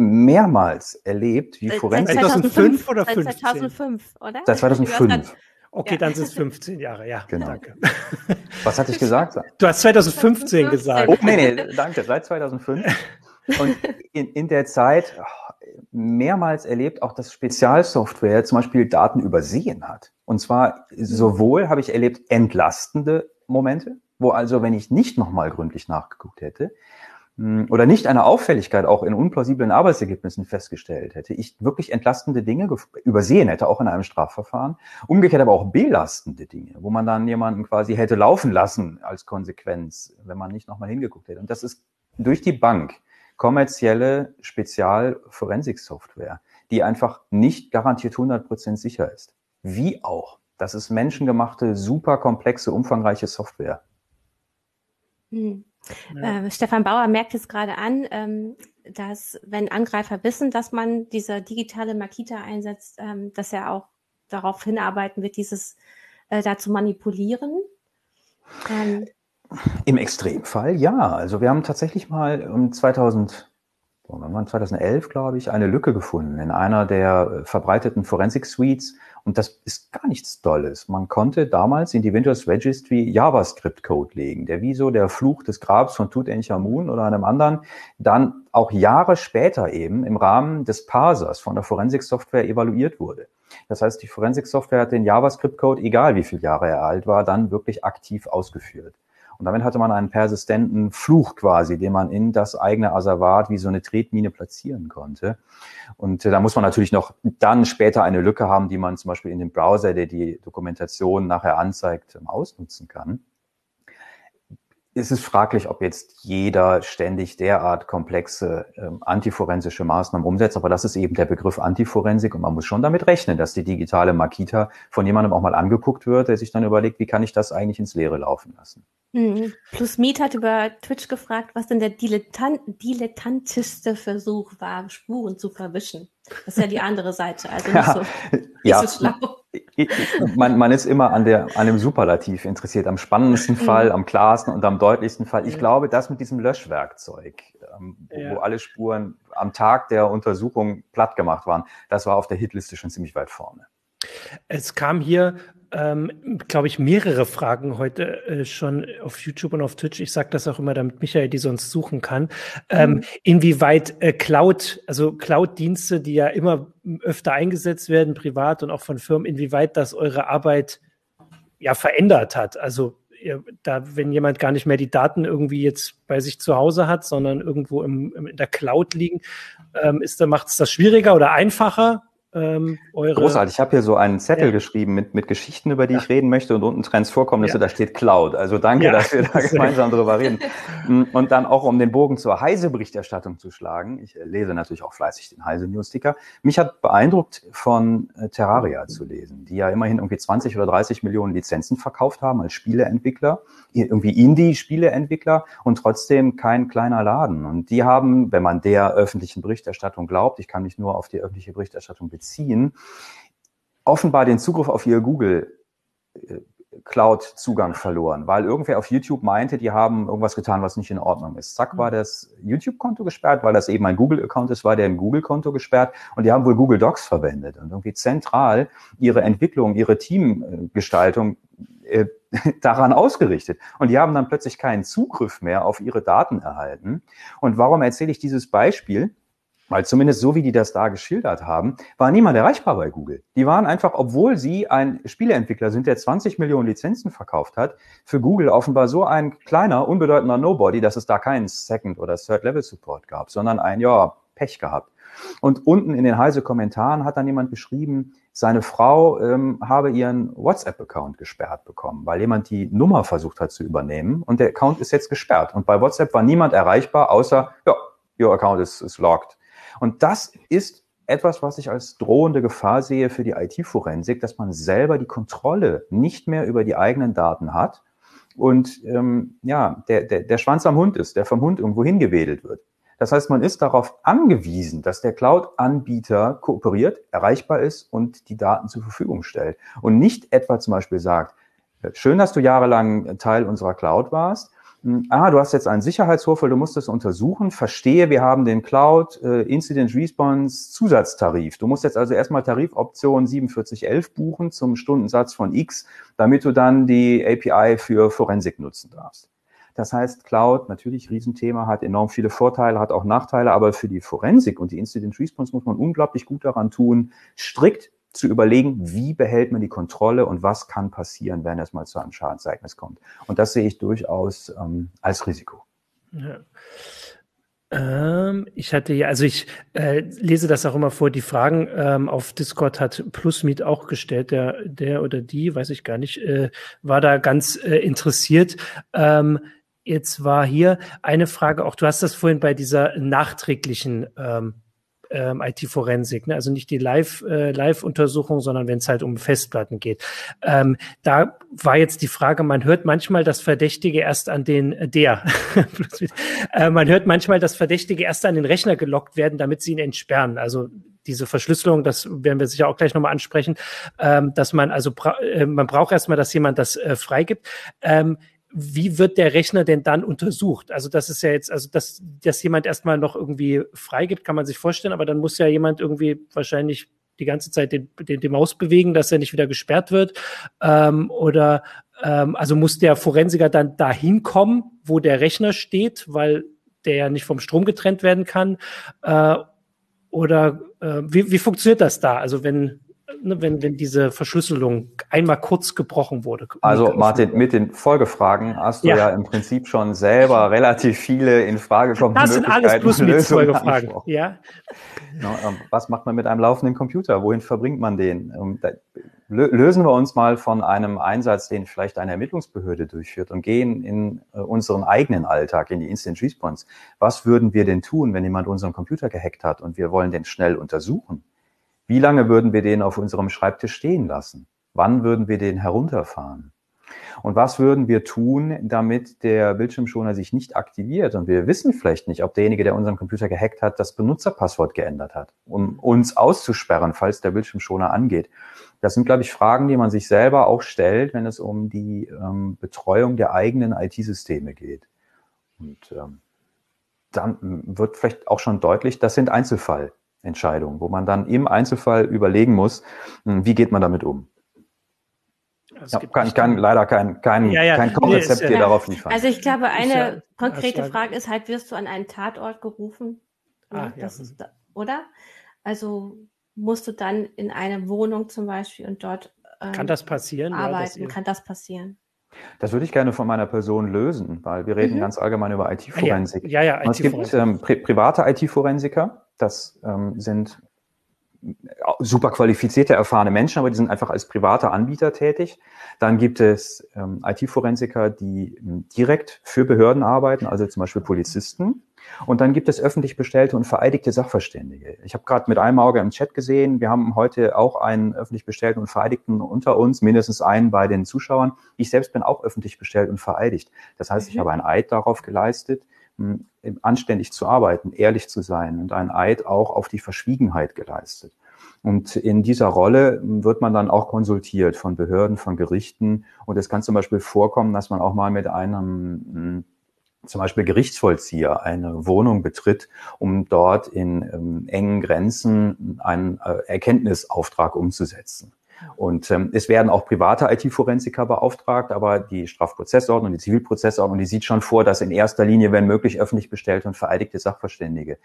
mehrmals erlebt, wie Forensik. 2005 oder 15? Seit 2005, oder? Seit 2005. Okay, dann sind es 15 Jahre, ja. Genau. Danke. Was hatte ich gesagt? Du hast 2015 gesagt. Oh, nee, nee, danke, seit 2005. Und in, in der Zeit mehrmals erlebt, auch dass Spezialsoftware zum Beispiel Daten übersehen hat. Und zwar sowohl habe ich erlebt entlastende Momente, wo also, wenn ich nicht nochmal gründlich nachgeguckt hätte, oder nicht eine Auffälligkeit auch in unplausiblen Arbeitsergebnissen festgestellt hätte, ich wirklich entlastende Dinge übersehen hätte, auch in einem Strafverfahren, umgekehrt aber auch belastende Dinge, wo man dann jemanden quasi hätte laufen lassen als Konsequenz, wenn man nicht nochmal hingeguckt hätte. Und das ist durch die Bank kommerzielle Spezialforensik-Software, die einfach nicht garantiert 100% sicher ist. Wie auch. Das ist menschengemachte, super komplexe, umfangreiche Software. Hm. Ja. Äh, Stefan Bauer merkt es gerade an, ähm, dass wenn Angreifer wissen, dass man diese digitale Makita einsetzt, ähm, dass er auch darauf hinarbeiten wird, dieses äh, da zu manipulieren. Ähm, Im Extremfall ja. Also wir haben tatsächlich mal um 2000 2011, glaube ich, eine Lücke gefunden in einer der verbreiteten Forensik-Suites. Und das ist gar nichts Dolles. Man konnte damals in die Windows Registry JavaScript-Code legen, der wie so der Fluch des Grabs von Tutanchamun oder einem anderen dann auch Jahre später eben im Rahmen des Parsers von der Forensik-Software evaluiert wurde. Das heißt, die Forensik-Software hat den JavaScript-Code, egal wie viele Jahre er alt war, dann wirklich aktiv ausgeführt. Und damit hatte man einen persistenten Fluch quasi, den man in das eigene Asservat wie so eine Tretmine platzieren konnte. Und äh, da muss man natürlich noch dann später eine Lücke haben, die man zum Beispiel in dem Browser, der die Dokumentation nachher anzeigt, ausnutzen kann ist es fraglich, ob jetzt jeder ständig derart komplexe ähm, antiforensische Maßnahmen umsetzt. Aber das ist eben der Begriff Antiforensik und man muss schon damit rechnen, dass die digitale Makita von jemandem auch mal angeguckt wird, der sich dann überlegt, wie kann ich das eigentlich ins Leere laufen lassen. Mhm. Plus Meet hat über Twitch gefragt, was denn der dilettant dilettantischste Versuch war, Spuren zu verwischen. Das ist ja die andere Seite, also nicht ja, so, nicht ja. so schlau man, man ist immer an, der, an dem Superlativ interessiert, am spannendsten mhm. Fall, am klarsten und am deutlichsten Fall. Ich glaube, das mit diesem Löschwerkzeug, ähm, ja. wo alle Spuren am Tag der Untersuchung platt gemacht waren, das war auf der Hitliste schon ziemlich weit vorne. Es kam hier ähm, glaube ich, mehrere Fragen heute äh, schon auf YouTube und auf Twitch. Ich sage das auch immer, damit Michael die sonst suchen kann. Ähm, mhm. Inwieweit äh, Cloud, also Cloud-Dienste, die ja immer öfter eingesetzt werden, privat und auch von Firmen, inwieweit das eure Arbeit ja verändert hat. Also da, wenn jemand gar nicht mehr die Daten irgendwie jetzt bei sich zu Hause hat, sondern irgendwo im, im in der Cloud liegen, ähm, ist da macht es das schwieriger oder einfacher? Ähm, eure. Großartig. Ich habe hier so einen Zettel ja. geschrieben mit, mit Geschichten, über die ja. ich reden möchte und unten Trends Vorkommnisse, ja. da steht Cloud. Also danke, dass wir da gemeinsam drüber reden. Mm, und dann auch, um den Bogen zur Heise-Berichterstattung zu schlagen. Ich äh, lese natürlich auch fleißig den Heise-Newsticker. Mich hat beeindruckt, von äh, Terraria zu lesen, die ja immerhin irgendwie 20 oder 30 Millionen Lizenzen verkauft haben als Spieleentwickler, irgendwie Indie-Spieleentwickler und trotzdem kein kleiner Laden. Und die haben, wenn man der öffentlichen Berichterstattung glaubt, ich kann mich nur auf die öffentliche Berichterstattung beziehen, offenbar den Zugriff auf ihr Google äh, Cloud-Zugang verloren, weil irgendwer auf YouTube meinte, die haben irgendwas getan, was nicht in Ordnung ist. Zack, war das YouTube-Konto gesperrt, weil das eben ein Google-Account ist, war der im Google-Konto gesperrt und die haben wohl Google Docs verwendet und irgendwie zentral ihre Entwicklung, ihre Teamgestaltung äh, daran ausgerichtet. Und die haben dann plötzlich keinen Zugriff mehr auf ihre Daten erhalten. Und warum erzähle ich dieses Beispiel? Weil zumindest so wie die das da geschildert haben, war niemand erreichbar bei Google. Die waren einfach, obwohl sie ein Spieleentwickler sind, der 20 Millionen Lizenzen verkauft hat, für Google offenbar so ein kleiner, unbedeutender Nobody, dass es da keinen Second- oder Third-Level-Support gab, sondern ein, ja, Pech gehabt. Und unten in den heise Kommentaren hat dann jemand geschrieben, seine Frau ähm, habe ihren WhatsApp-Account gesperrt bekommen, weil jemand die Nummer versucht hat zu übernehmen und der Account ist jetzt gesperrt. Und bei WhatsApp war niemand erreichbar, außer, ja, your account is, is locked. Und das ist etwas, was ich als drohende Gefahr sehe für die IT-Forensik, dass man selber die Kontrolle nicht mehr über die eigenen Daten hat und ähm, ja, der, der, der Schwanz am Hund ist, der vom Hund irgendwo hingewedelt wird. Das heißt, man ist darauf angewiesen, dass der Cloud-Anbieter kooperiert, erreichbar ist und die Daten zur Verfügung stellt. Und nicht etwa zum Beispiel sagt, äh, schön, dass du jahrelang Teil unserer Cloud warst, ah, du hast jetzt einen Sicherheitsvorfall, du musst das untersuchen. Verstehe, wir haben den Cloud äh, Incident Response Zusatztarif. Du musst jetzt also erstmal Tarifoption 4711 buchen zum Stundensatz von X, damit du dann die API für Forensik nutzen darfst. Das heißt, Cloud, natürlich Riesenthema, hat enorm viele Vorteile, hat auch Nachteile, aber für die Forensik und die Incident Response muss man unglaublich gut daran tun, strikt zu überlegen, wie behält man die Kontrolle und was kann passieren, wenn es mal zu einem Schadensereignis kommt. Und das sehe ich durchaus ähm, als Risiko. Ja. Ähm, ich hatte ja, also ich äh, lese das auch immer vor. Die Fragen ähm, auf Discord hat Plusmeet auch gestellt. Der, der oder die, weiß ich gar nicht, äh, war da ganz äh, interessiert. Ähm, jetzt war hier eine Frage, auch du hast das vorhin bei dieser nachträglichen ähm, ähm, IT-Forensik, ne? also nicht die Live, äh, sondern wenn es halt um Festplatten geht. Ähm, da war jetzt die Frage, man hört manchmal das Verdächtige erst an den, äh, der, äh, man hört manchmal das Verdächtige erst an den Rechner gelockt werden, damit sie ihn entsperren. Also diese Verschlüsselung, das werden wir sicher auch gleich nochmal ansprechen, ähm, dass man also, bra äh, man braucht erstmal, dass jemand das äh, freigibt. Ähm, wie wird der Rechner denn dann untersucht? Also das ist ja jetzt, also dass, dass jemand erstmal noch irgendwie freigibt, kann man sich vorstellen, aber dann muss ja jemand irgendwie wahrscheinlich die ganze Zeit den, den, den Maus bewegen, dass er nicht wieder gesperrt wird. Ähm, oder ähm, also muss der Forensiker dann dahin kommen, wo der Rechner steht, weil der ja nicht vom Strom getrennt werden kann. Äh, oder äh, wie, wie funktioniert das da? Also wenn wenn, wenn diese Verschlüsselung einmal kurz gebrochen wurde. Also Martin, mit den Folgefragen hast du ja, ja im Prinzip schon selber relativ viele in Frage kommende Das sind alles plus mit Folgefragen. Ja. Ähm, was macht man mit einem laufenden Computer? Wohin verbringt man den? Ähm, lösen wir uns mal von einem Einsatz, den vielleicht eine Ermittlungsbehörde durchführt und gehen in äh, unseren eigenen Alltag, in die Instant Response. Was würden wir denn tun, wenn jemand unseren Computer gehackt hat und wir wollen den schnell untersuchen? Wie lange würden wir den auf unserem Schreibtisch stehen lassen? Wann würden wir den herunterfahren? Und was würden wir tun, damit der Bildschirmschoner sich nicht aktiviert? Und wir wissen vielleicht nicht, ob derjenige, der unseren Computer gehackt hat, das Benutzerpasswort geändert hat, um uns auszusperren, falls der Bildschirmschoner angeht. Das sind, glaube ich, Fragen, die man sich selber auch stellt, wenn es um die ähm, Betreuung der eigenen IT-Systeme geht. Und ähm, dann wird vielleicht auch schon deutlich, das sind Einzelfall. Entscheidung, wo man dann im Einzelfall überlegen muss, hm, wie geht man damit um. Also ja, kann, ich kann leider kein, kein, ja, ja. kein Konzept hier darauf liefern. Also ich glaube, eine konkrete Frage ist halt, wirst du an einen Tatort gerufen? Ah, ja. Ist, oder? Also musst du dann in eine Wohnung zum Beispiel und dort ähm, kann das passieren? Arbeiten, kann das passieren? Das würde ich gerne von meiner Person lösen, weil wir reden mhm. ganz allgemein über IT-Forensik. Ja, ja, IT es gibt ähm, pri private IT-Forensiker, das ähm, sind super qualifizierte, erfahrene Menschen, aber die sind einfach als private Anbieter tätig. Dann gibt es ähm, IT-Forensiker, die ähm, direkt für Behörden arbeiten, also zum Beispiel Polizisten. Und dann gibt es öffentlich bestellte und vereidigte Sachverständige. Ich habe gerade mit einem Auge im Chat gesehen, wir haben heute auch einen öffentlich bestellten und vereidigten unter uns, mindestens einen bei den Zuschauern. Ich selbst bin auch öffentlich bestellt und vereidigt. Das heißt, ich mhm. habe einen Eid darauf geleistet, anständig zu arbeiten, ehrlich zu sein und ein Eid auch auf die Verschwiegenheit geleistet. Und in dieser Rolle wird man dann auch konsultiert von Behörden, von Gerichten. Und es kann zum Beispiel vorkommen, dass man auch mal mit einem zum Beispiel Gerichtsvollzieher eine Wohnung betritt, um dort in ähm, engen Grenzen einen äh, Erkenntnisauftrag umzusetzen. Und ähm, es werden auch private IT-Forensiker beauftragt, aber die Strafprozessordnung, die Zivilprozessordnung, die sieht schon vor, dass in erster Linie, wenn möglich, öffentlich bestellte und vereidigte Sachverständige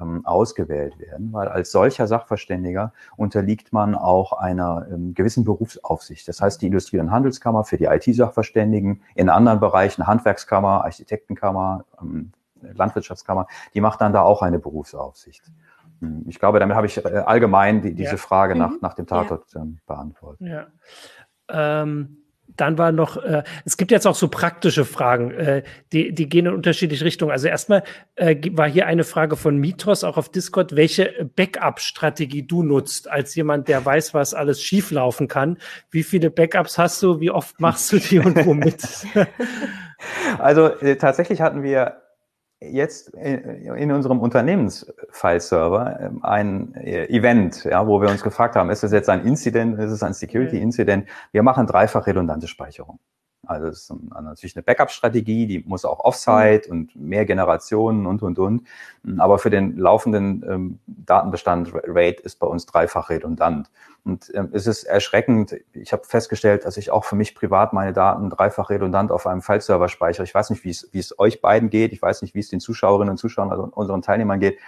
ähm, ausgewählt werden, weil als solcher Sachverständiger unterliegt man auch einer ähm, gewissen Berufsaufsicht. Das heißt, die Industrie- und Handelskammer für die IT-Sachverständigen, in anderen Bereichen Handwerkskammer, Architektenkammer, ähm, Landwirtschaftskammer, die macht dann da auch eine Berufsaufsicht. Hm, ich glaube, damit habe ich äh, allgemein die, diese ja. Frage nach, mhm. nach dem Tatort ja. ähm, beantwortet. Ja. Ähm, dann war noch, äh, es gibt jetzt auch so praktische Fragen, äh, die, die gehen in unterschiedliche Richtungen. Also erstmal äh, war hier eine Frage von Mitos auch auf Discord, welche Backup-Strategie du nutzt, als jemand, der weiß, was alles schieflaufen kann. Wie viele Backups hast du, wie oft machst du die und womit? also äh, tatsächlich hatten wir jetzt in unserem Unternehmensfile-Server ähm, ein äh, Event, ja, wo wir uns gefragt haben, ist das jetzt ein Incident, ist es ein Security-Incident? Wir machen dreifach redundante Speicherung. Also es ist natürlich eine Backup-Strategie, die muss auch Offsite und mehr Generationen und, und, und. Aber für den laufenden ähm, Datenbestand RAID ist bei uns dreifach redundant. Und ähm, es ist erschreckend. Ich habe festgestellt, dass ich auch für mich privat meine Daten dreifach redundant auf einem File-Server speichere. Ich weiß nicht, wie es euch beiden geht. Ich weiß nicht, wie es den Zuschauerinnen und Zuschauern, also unseren Teilnehmern geht.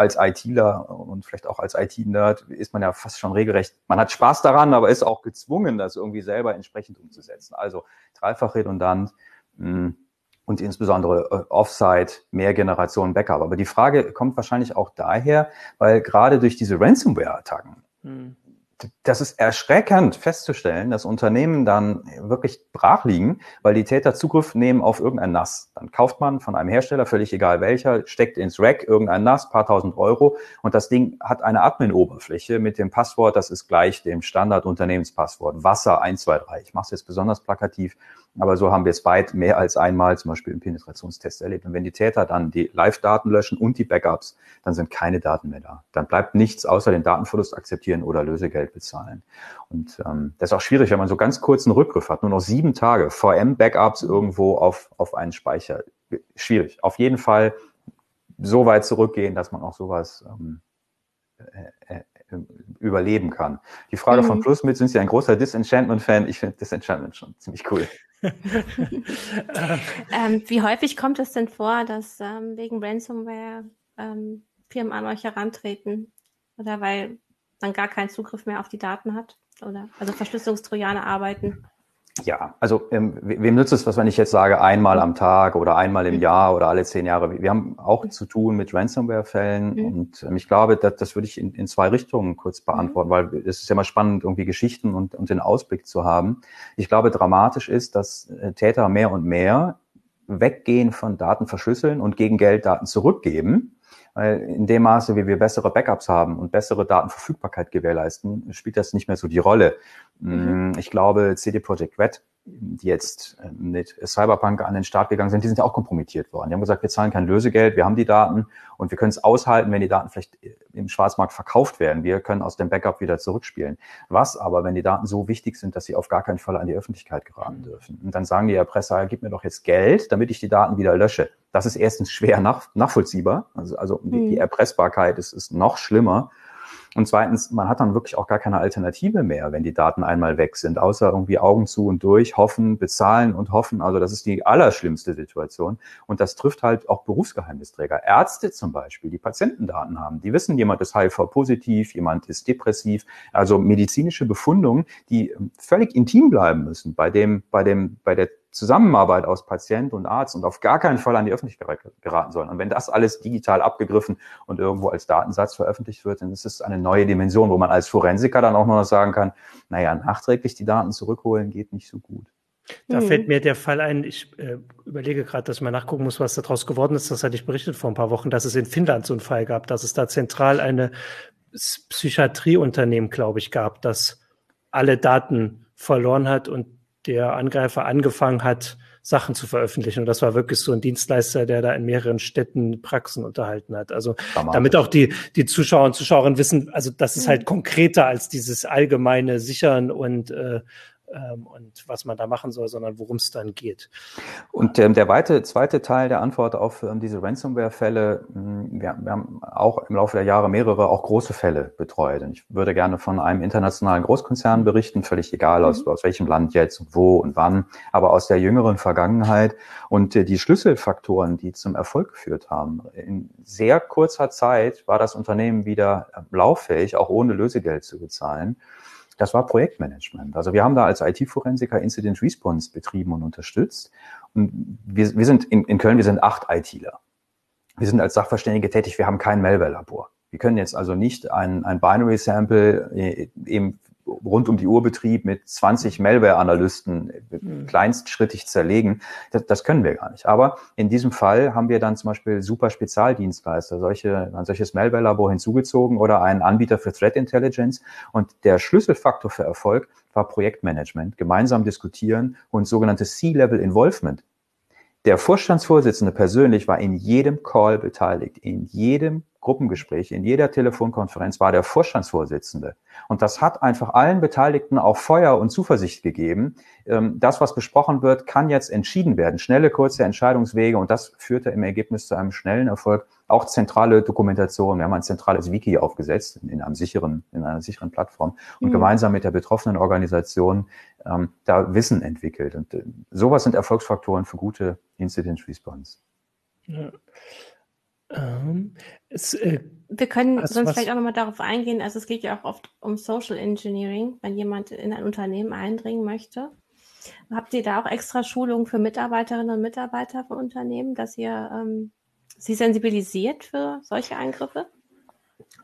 Als ITler und vielleicht auch als IT-Nerd ist man ja fast schon regelrecht. Man hat Spaß daran, aber ist auch gezwungen, das irgendwie selber entsprechend umzusetzen. Also dreifach redundant. Hm, und insbesondere äh, Offsite, mehr Generationen Backup. Aber die Frage kommt wahrscheinlich auch daher, weil gerade durch diese Ransomware-Attacken hm das ist erschreckend festzustellen, dass Unternehmen dann wirklich brach liegen, weil die Täter Zugriff nehmen auf irgendein NAS. Dann kauft man von einem Hersteller, völlig egal welcher, steckt ins Rack irgendein NAS, paar tausend Euro und das Ding hat eine Admin-Oberfläche mit dem Passwort, das ist gleich dem Standard-Unternehmenspasswort, Wasser 123. Ich mache es jetzt besonders plakativ, aber so haben wir es weit mehr als einmal zum Beispiel im Penetrationstest erlebt. Und wenn die Täter dann die Live-Daten löschen und die Backups, dann sind keine Daten mehr da. Dann bleibt nichts außer den Datenverlust akzeptieren oder Lösegeld bezahlen. Und ähm, das ist auch schwierig, wenn man so ganz kurzen Rückgriff hat, nur noch sieben Tage VM-Backups irgendwo auf, auf einen Speicher. Schwierig. Auf jeden Fall so weit zurückgehen, dass man auch sowas ähm, äh, äh, überleben kann. Die Frage mhm. von Plus mit, sind Sie ein großer Disenchantment-Fan? Ich finde Disenchantment schon ziemlich cool. ähm, wie häufig kommt es denn vor, dass ähm, wegen Ransomware ähm, Firmen an euch herantreten? Oder weil man gar keinen Zugriff mehr auf die Daten hat? Oder also Verschlüsselungstrojaner arbeiten? Ja, also ähm, wem nützt es, was wenn ich jetzt sage, einmal am Tag oder einmal im Jahr oder alle zehn Jahre? Wir haben auch zu tun mit Ransomware-Fällen mhm. und ähm, ich glaube, das, das würde ich in, in zwei Richtungen kurz mhm. beantworten, mhm. weil es ist ja mal spannend, irgendwie Geschichten und, und den Ausblick zu haben. Ich glaube, dramatisch ist, dass äh, Täter mehr und mehr weggehen von Daten verschlüsseln und gegen Geld Daten zurückgeben weil in dem Maße, wie wir bessere Backups haben und bessere Datenverfügbarkeit gewährleisten, spielt das nicht mehr so die Rolle. Mhm. Ich glaube, CD Projekt Red die jetzt äh, mit Cyberpunk an den Start gegangen sind, die sind ja auch kompromittiert worden. Die haben gesagt, wir zahlen kein Lösegeld, wir haben die Daten und wir können es aushalten, wenn die Daten vielleicht äh, im Schwarzmarkt verkauft werden. Wir können aus dem Backup wieder zurückspielen. Was aber, wenn die Daten so wichtig sind, dass sie auf gar keinen Fall an die Öffentlichkeit geraten dürfen? Und dann sagen die Erpresser, gib mir doch jetzt Geld, damit ich die Daten wieder lösche. Das ist erstens schwer nach, nachvollziehbar. Also, also mhm. die, die Erpressbarkeit ist, ist noch schlimmer. Und zweitens, man hat dann wirklich auch gar keine Alternative mehr, wenn die Daten einmal weg sind, außer irgendwie Augen zu und durch, hoffen, bezahlen und hoffen. Also das ist die allerschlimmste Situation. Und das trifft halt auch Berufsgeheimnisträger. Ärzte zum Beispiel, die Patientendaten haben, die wissen, jemand ist HIV-positiv, jemand ist depressiv. Also medizinische Befundungen, die völlig intim bleiben müssen bei dem, bei dem, bei der Zusammenarbeit aus Patient und Arzt und auf gar keinen Fall an die Öffentlichkeit geraten sollen. Und wenn das alles digital abgegriffen und irgendwo als Datensatz veröffentlicht wird, dann ist es eine neue Dimension, wo man als Forensiker dann auch noch sagen kann, naja, nachträglich die Daten zurückholen geht nicht so gut. Da hm. fällt mir der Fall ein, ich äh, überlege gerade, dass ich mal nachgucken muss, was daraus geworden ist. Das hatte ich berichtet vor ein paar Wochen, dass es in Finnland so einen Fall gab, dass es da zentral eine Psychiatrieunternehmen, glaube ich, gab, das alle Daten verloren hat und der Angreifer angefangen hat, Sachen zu veröffentlichen. Und das war wirklich so ein Dienstleister, der da in mehreren Städten Praxen unterhalten hat. Also damit auch die, die Zuschauer und Zuschauerinnen wissen, also das ist halt konkreter als dieses allgemeine Sichern und äh, ähm, und was man da machen soll, sondern worum es dann geht. Und ähm, der weite, zweite Teil der Antwort auf ähm, diese Ransomware-Fälle, hm, wir, wir, haben auch im Laufe der Jahre mehrere auch große Fälle betreut. Und ich würde gerne von einem internationalen Großkonzern berichten, völlig egal aus, mhm. aus welchem Land jetzt, wo und wann, aber aus der jüngeren Vergangenheit. Und äh, die Schlüsselfaktoren, die zum Erfolg geführt haben, in sehr kurzer Zeit war das Unternehmen wieder äh, lauffähig, auch ohne Lösegeld zu bezahlen. Das war Projektmanagement. Also wir haben da als IT-Forensiker Incident Response betrieben und unterstützt. Und wir, wir sind in, in Köln, wir sind acht ITler. Wir sind als Sachverständige tätig, wir haben kein Malware-Labor. Wir können jetzt also nicht ein, ein Binary-Sample äh, eben rund um die Uhr Betrieb mit 20 Malware-Analysten mhm. kleinstschrittig zerlegen. Das, das, können wir gar nicht. Aber in diesem Fall haben wir dann zum Beispiel super Spezialdienstleister, solche, ein solches Malware-Labor hinzugezogen oder einen Anbieter für Threat Intelligence. Und der Schlüsselfaktor für Erfolg war Projektmanagement, gemeinsam diskutieren und sogenanntes C-Level Involvement. Der Vorstandsvorsitzende persönlich war in jedem Call beteiligt, in jedem Gruppengespräch, in jeder Telefonkonferenz war der Vorstandsvorsitzende. Und das hat einfach allen Beteiligten auch Feuer und Zuversicht gegeben. Ähm, das, was besprochen wird, kann jetzt entschieden werden. Schnelle, kurze Entscheidungswege. Und das führte im Ergebnis zu einem schnellen Erfolg. Auch zentrale Dokumentation. Wir haben ein zentrales Wiki aufgesetzt in einem sicheren, in einer sicheren Plattform und mhm. gemeinsam mit der betroffenen Organisation ähm, da Wissen entwickelt. Und äh, sowas sind Erfolgsfaktoren für gute Incident Response. Ja. Ähm, es, äh, Wir können sonst was, vielleicht auch nochmal darauf eingehen. Also es geht ja auch oft um Social Engineering, wenn jemand in ein Unternehmen eindringen möchte. Habt ihr da auch extra Schulungen für Mitarbeiterinnen und Mitarbeiter von Unternehmen, dass ihr ähm, sie sensibilisiert für solche Eingriffe?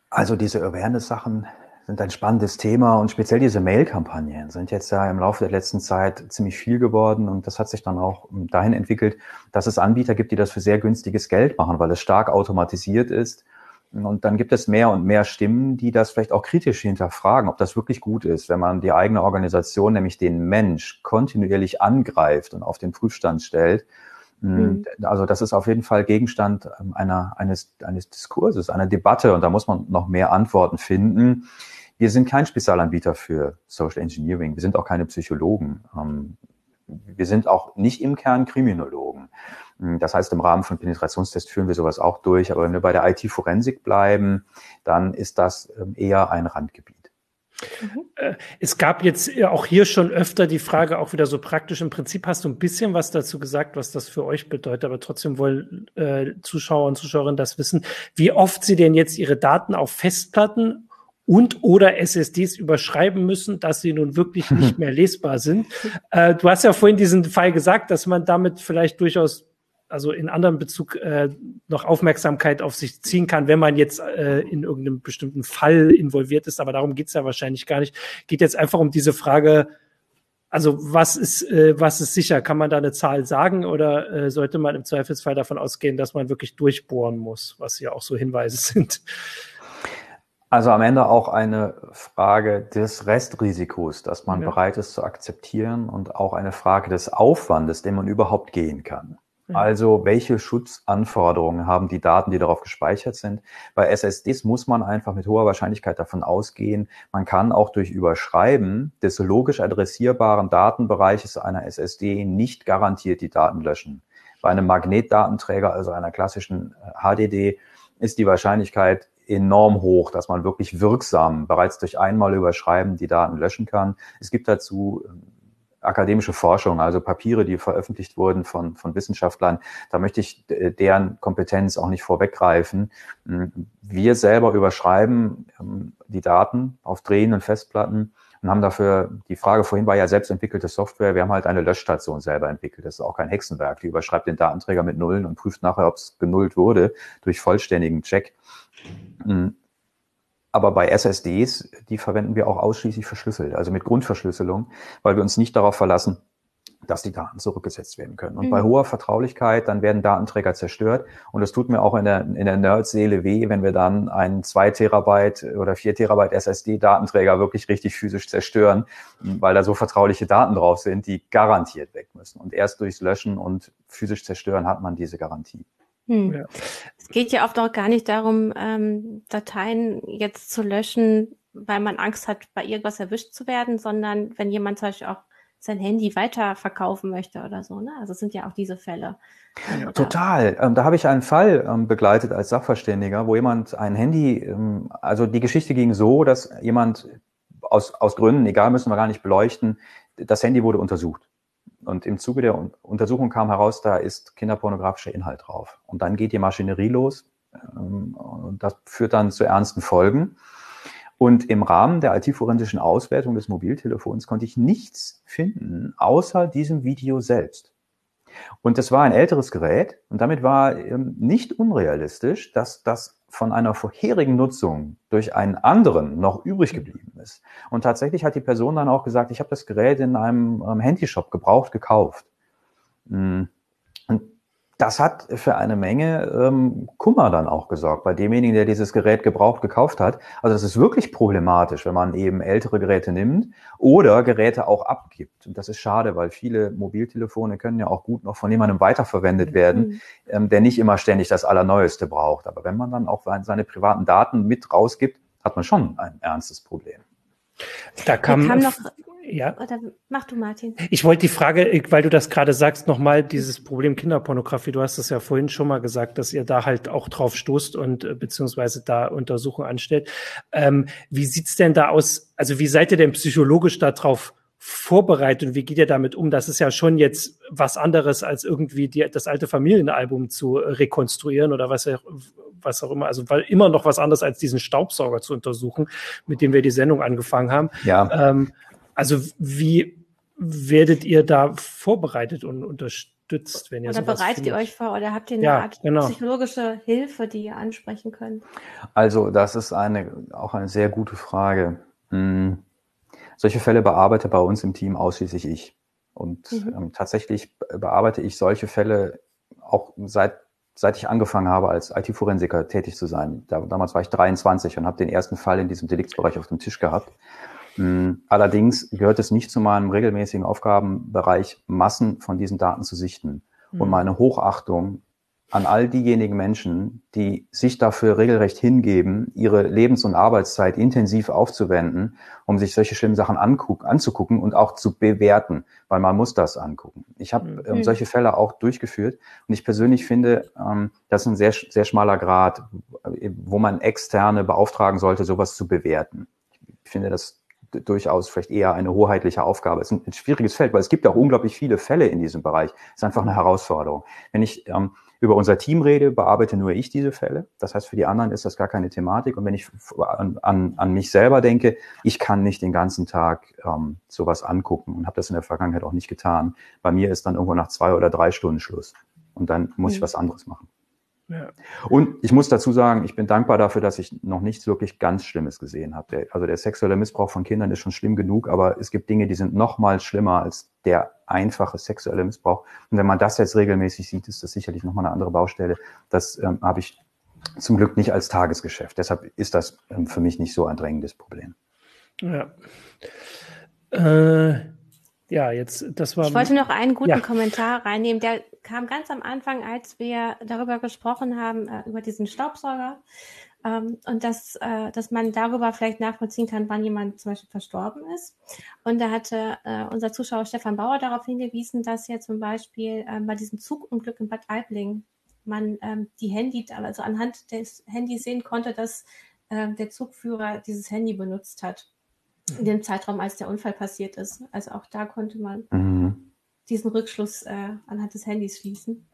Also diese Awareness-Sachen sind ein spannendes Thema und speziell diese Mail-Kampagnen sind jetzt ja im Laufe der letzten Zeit ziemlich viel geworden und das hat sich dann auch dahin entwickelt, dass es Anbieter gibt, die das für sehr günstiges Geld machen, weil es stark automatisiert ist. Und dann gibt es mehr und mehr Stimmen, die das vielleicht auch kritisch hinterfragen, ob das wirklich gut ist, wenn man die eigene Organisation, nämlich den Mensch, kontinuierlich angreift und auf den Prüfstand stellt. Mhm. Also das ist auf jeden Fall Gegenstand ähm, einer, eines, eines Diskurses, einer Debatte und da muss man noch mehr Antworten finden Wir sind kein Spezialanbieter für Social Engineering. Wir sind auch keine Psychologen. Ähm, wir sind auch nicht im Kern Kriminologen. Hm, das heißt, im Rahmen von Penetrationstests führen wir sowas auch durch. Aber wenn wir bei der IT-Forensik bleiben, dann ist das ähm, eher ein Randgebiet. Mhm. Äh, es gab jetzt auch hier schon öfter die Frage, auch wieder so praktisch. Im Prinzip hast du ein bisschen was dazu gesagt, was das für euch bedeutet, aber trotzdem wollen äh, Zuschauer und Zuschauerinnen das wissen, wie oft sie denn jetzt ihre Daten auf Festplatten und oder SSDs überschreiben müssen, dass sie nun wirklich nicht mehr lesbar sind. Äh, du hast ja vorhin diesen Fall gesagt, dass man damit vielleicht durchaus also in anderem Bezug äh, noch Aufmerksamkeit auf sich ziehen kann, wenn man jetzt äh, in irgendeinem bestimmten Fall involviert ist. Aber darum geht's ja wahrscheinlich gar nicht. Geht jetzt einfach um diese Frage, also was ist, äh, was ist sicher? Kann man da eine Zahl sagen oder äh, sollte man im Zweifelsfall davon ausgehen, dass man wirklich durchbohren muss, was ja auch so Hinweise sind? Also am Ende auch eine Frage des Restrisikos, dass man ja. bereit ist zu akzeptieren und auch eine Frage des Aufwandes, den man überhaupt gehen kann. Also welche Schutzanforderungen haben die Daten, die darauf gespeichert sind? Bei SSDs muss man einfach mit hoher Wahrscheinlichkeit davon ausgehen, man kann auch durch Überschreiben des logisch adressierbaren Datenbereiches einer SSD nicht garantiert die Daten löschen. Bei einem Magnetdatenträger, also einer klassischen HDD, äh, ist die Wahrscheinlichkeit enorm hoch, dass man wirklich wirksam bereits durch einmal Überschreiben die Daten löschen kann. Es gibt dazu ähm, akademische Forschung, also Papiere, die veröffentlicht wurden von, von Wissenschaftlern. Da möchte ich deren Kompetenz auch nicht vorweggreifen. Hm, wir selber überschreiben ähm, die Daten auf drehenden Festplatten und haben dafür, die Frage vorhin war ja selbst entwickelte Software, wir haben halt eine Löschstation selber entwickelt. Das ist auch kein Hexenwerk. Die überschreibt den Datenträger mit Nullen und prüft nachher, ob es genullt wurde durch vollständigen Check. Aber bei SSDs, die verwenden wir auch ausschließlich verschlüsselt, also mit Grundverschlüsselung, weil wir uns nicht darauf verlassen, dass die Daten zurückgesetzt werden können. Und mhm. bei hoher Vertraulichkeit, dann werden Datenträger zerstört. Und es tut mir auch in der, in der Nerd-Seele weh, wenn wir dann einen 2 Terabyte oder 4 Terabyte SSD-Datenträger wirklich richtig physisch zerstören, weil da so vertrauliche Daten drauf sind, die garantiert weg müssen. Und erst durchs Löschen und physisch zerstören hat man diese Garantie. Hm. Ja. Es geht ja oft auch gar nicht darum, ähm, Dateien jetzt zu löschen, weil man Angst hat, bei irgendwas erwischt zu werden, sondern wenn jemand zum Beispiel auch sein Handy weiterverkaufen möchte oder so. Ne? Also es sind ja auch diese Fälle. Ja, total. Ähm, da habe ich einen Fall ähm, begleitet als Sachverständiger, wo jemand ein Handy, ähm, also die Geschichte ging so, dass jemand aus, aus Gründen, egal, müssen wir gar nicht beleuchten, das Handy wurde untersucht. Und im Zuge der Untersuchung kam heraus, da ist kinderpornografischer Inhalt drauf. Und dann geht die Maschinerie los. Ähm, und das führt dann zu ernsten Folgen. Und im Rahmen der IT-forensischen Auswertung des Mobiltelefons konnte ich nichts finden, außer diesem Video selbst. Und das war ein älteres Gerät und damit war ähm, nicht unrealistisch, dass das von einer vorherigen Nutzung durch einen anderen noch übrig geblieben ist. Und tatsächlich hat die Person dann auch gesagt, ich habe das Gerät in einem ähm, Handyshop gebraucht gekauft. Hm. Das hat für eine Menge ähm, Kummer dann auch gesorgt bei demjenigen, der dieses Gerät gebraucht gekauft hat. Also das ist wirklich problematisch, wenn man eben ältere Geräte nimmt oder Geräte auch abgibt. Und das ist schade, weil viele Mobiltelefone können ja auch gut noch von jemandem weiterverwendet werden, mhm. ähm, der nicht immer ständig das Allerneueste braucht. Aber wenn man dann auch seine privaten Daten mit rausgibt, hat man schon ein ernstes Problem. Da kam, kam noch ja. Oder mach du, Martin. Ich wollte die Frage, weil du das gerade sagst, nochmal dieses Problem Kinderpornografie. Du hast es ja vorhin schon mal gesagt, dass ihr da halt auch drauf stoßt und äh, beziehungsweise da Untersuchungen anstellt. Ähm, wie sieht's denn da aus? Also wie seid ihr denn psychologisch darauf vorbereitet und wie geht ihr damit um? Das ist ja schon jetzt was anderes, als irgendwie die, das alte Familienalbum zu rekonstruieren oder was, was auch immer. Also weil immer noch was anderes als diesen Staubsauger zu untersuchen, mit dem wir die Sendung angefangen haben. Ja. Ähm, also wie werdet ihr da vorbereitet und unterstützt, wenn ihr Oder bereitet findet? ihr euch vor oder habt ihr eine ja, Art genau. psychologische Hilfe, die ihr ansprechen könnt? Also das ist eine, auch eine sehr gute Frage. Hm. Solche Fälle bearbeite bei uns im Team ausschließlich ich. Und mhm. ähm, tatsächlich bearbeite ich solche Fälle auch seit seit ich angefangen habe, als IT-Forensiker tätig zu sein. Da, damals war ich 23 und habe den ersten Fall in diesem Deliktsbereich auf dem Tisch gehabt. Hm, allerdings gehört es nicht zu meinem regelmäßigen Aufgabenbereich, Massen von diesen Daten zu sichten. Mhm. Und meine Hochachtung an all diejenigen Menschen, die sich dafür regelrecht hingeben, ihre Lebens- und Arbeitszeit intensiv aufzuwenden, um sich solche schlimmen Sachen anzugucken und auch zu bewerten, weil man muss das angucken. Ich habe mhm. ähm, solche Fälle auch durchgeführt und ich persönlich finde, ähm, das ist ein sehr, sehr schmaler Grad, wo man externe beauftragen sollte, sowas zu bewerten. Ich finde das durchaus vielleicht eher eine hoheitliche Aufgabe. Es ist ein schwieriges Feld, weil es gibt auch unglaublich viele Fälle in diesem Bereich. Es ist einfach eine Herausforderung. Wenn ich ähm, über unser Team rede, bearbeite nur ich diese Fälle. Das heißt, für die anderen ist das gar keine Thematik. Und wenn ich an, an, an mich selber denke, ich kann nicht den ganzen Tag ähm, sowas angucken und habe das in der Vergangenheit auch nicht getan. Bei mir ist dann irgendwo nach zwei oder drei Stunden Schluss. Und dann muss mhm. ich was anderes machen. Ja. Und ich muss dazu sagen, ich bin dankbar dafür, dass ich noch nichts wirklich ganz Schlimmes gesehen habe. Also der sexuelle Missbrauch von Kindern ist schon schlimm genug, aber es gibt Dinge, die sind noch mal schlimmer als der einfache sexuelle Missbrauch. Und wenn man das jetzt regelmäßig sieht, ist das sicherlich noch mal eine andere Baustelle. Das ähm, habe ich zum Glück nicht als Tagesgeschäft. Deshalb ist das ähm, für mich nicht so ein drängendes Problem. Ja. Äh, ja, jetzt, das war. Ich wollte noch einen guten ja. Kommentar reinnehmen. Der kam ganz am Anfang, als wir darüber gesprochen haben, äh, über diesen Staubsauger. Ähm, und dass, äh, dass man darüber vielleicht nachvollziehen kann, wann jemand zum Beispiel verstorben ist. Und da hatte äh, unser Zuschauer Stefan Bauer darauf hingewiesen, dass ja zum Beispiel ähm, bei diesem Zugunglück in Bad Aibling man ähm, die Handy, also anhand des Handys sehen konnte, dass äh, der Zugführer dieses Handy benutzt hat in dem Zeitraum, als der Unfall passiert ist. Also auch da konnte man mhm. diesen Rückschluss äh, anhand des Handys schließen.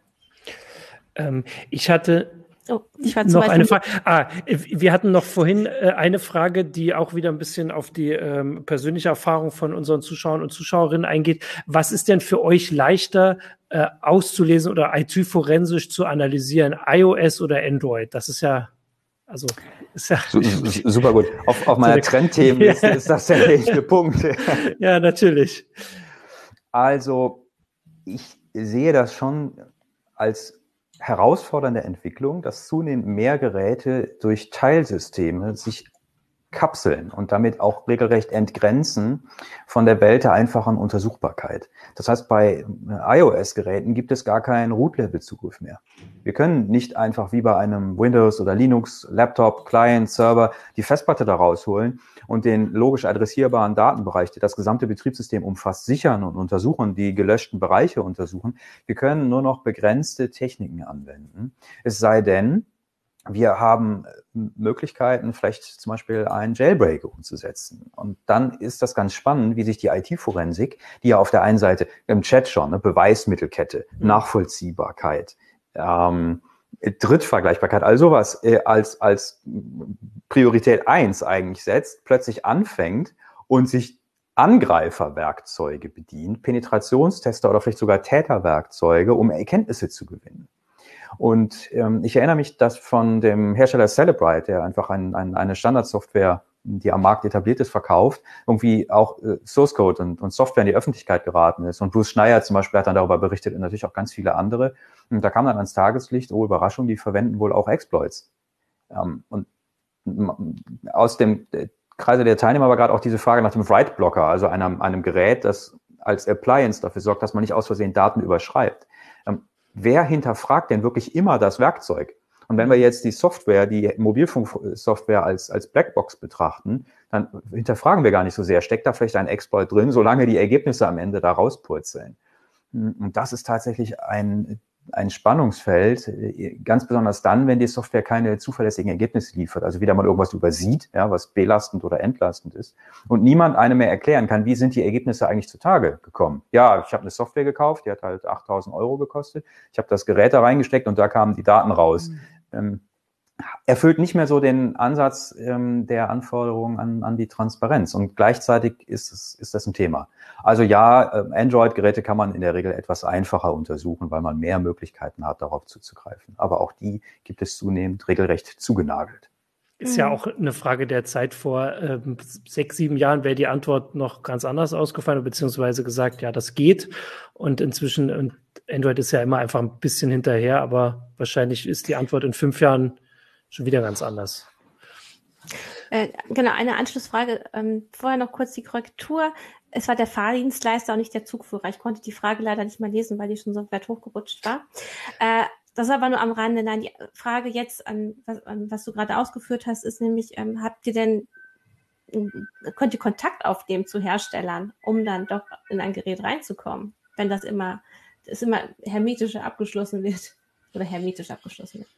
Ähm, ich hatte Oh, ich war noch eine Frage. Ah, wir hatten noch vorhin äh, eine Frage, die auch wieder ein bisschen auf die ähm, persönliche Erfahrung von unseren Zuschauern und Zuschauerinnen eingeht. Was ist denn für euch leichter äh, auszulesen oder IT-forensisch zu analysieren, iOS oder Android? Das ist ja also ist ja super gut. Auf, auf meiner Trendthemenliste ist das der richtige Punkt. ja, natürlich. Also ich sehe das schon als herausfordernde Entwicklung, dass zunehmend mehr Geräte durch Teilsysteme sich kapseln und damit auch regelrecht entgrenzen von der Welt der einfachen Untersuchbarkeit. Das heißt, bei iOS-Geräten gibt es gar keinen Root-Level-Zugriff mehr. Wir können nicht einfach wie bei einem Windows oder Linux, Laptop, Client, Server die Festplatte da rausholen und den logisch adressierbaren Datenbereich, der das gesamte Betriebssystem umfasst, sichern und untersuchen, die gelöschten Bereiche untersuchen. Wir können nur noch begrenzte Techniken anwenden. Es sei denn, wir haben äh, Möglichkeiten, vielleicht zum Beispiel einen Jailbreak umzusetzen. Und dann ist das ganz spannend, wie sich die IT-Forensik, die ja auf der einen Seite im Chat schon, ne, Beweismittelkette, mhm. Nachvollziehbarkeit, ähm, Drittvergleichbarkeit, all sowas äh, als, als Priorität eins eigentlich setzt, plötzlich anfängt und sich Angreiferwerkzeuge bedient, Penetrationstester oder vielleicht sogar Täterwerkzeuge, um Erkenntnisse zu gewinnen. Und ähm, ich erinnere mich, dass von dem Hersteller Celebrite, der einfach ein, ein, eine Standardsoftware, die am Markt etabliert ist, verkauft, irgendwie auch äh, Source Code und, und Software in die Öffentlichkeit geraten ist. Und Bruce Schneier zum Beispiel hat dann darüber berichtet und natürlich auch ganz viele andere. Und da kam dann ans Tageslicht, oh Überraschung, die verwenden wohl auch Exploits. Ähm, und aus dem äh, Kreise der Teilnehmer war gerade auch diese Frage nach dem Write-Blocker, also einem, einem Gerät, das als Appliance dafür sorgt, dass man nicht aus Versehen Daten überschreibt. Wer hinterfragt denn wirklich immer das Werkzeug? Und wenn wir jetzt die Software, die Mobilfunksoftware als, als Blackbox betrachten, dann hinterfragen wir gar nicht so sehr, steckt da vielleicht ein Exploit drin, solange die Ergebnisse am Ende da rauspurzeln. Und das ist tatsächlich ein ein Spannungsfeld, äh, ganz besonders dann, wenn die Software keine zuverlässigen Ergebnisse liefert, also wieder mal irgendwas übersieht, ja, was belastend oder entlastend ist und niemand einem mehr erklären kann, wie sind die Ergebnisse eigentlich zutage gekommen. Ja, ich habe eine Software gekauft, die hat halt 8000 Euro gekostet, ich habe das Gerät da reingesteckt und da kamen die Daten raus. Mhm. Ähm, erfüllt nicht mehr so den Ansatz ähm, der Anforderungen an, an die Transparenz. Und gleichzeitig ist, es, ist das ein Thema. Also ja, äh, Android-Geräte kann man in der Regel etwas einfacher untersuchen, weil man mehr Möglichkeiten hat, darauf zuzugreifen. Aber auch die gibt es zunehmend regelrecht zugenagelt. Ist ja mhm. auch eine Frage der Zeit. Vor ähm, sechs, sieben Jahren wäre die Antwort noch ganz anders ausgefallen, beziehungsweise gesagt, ja, das geht. Und inzwischen, und Android ist ja immer einfach ein bisschen hinterher, aber wahrscheinlich ist die Antwort in fünf Jahren schon wieder ganz anders. Äh, genau, eine Anschlussfrage. Ähm, vorher noch kurz die Korrektur. Es war der Fahrdienstleister und nicht der Zugführer. Ich konnte die Frage leider nicht mal lesen, weil die schon so weit hochgerutscht war. Äh, das aber nur am Rande. Nein, die Frage jetzt an was, an, was du gerade ausgeführt hast, ist nämlich, ähm, habt ihr denn könnt ihr Kontakt aufnehmen zu Herstellern, um dann doch in ein Gerät reinzukommen, wenn das immer, das immer hermetisch abgeschlossen wird oder hermetisch abgeschlossen wird.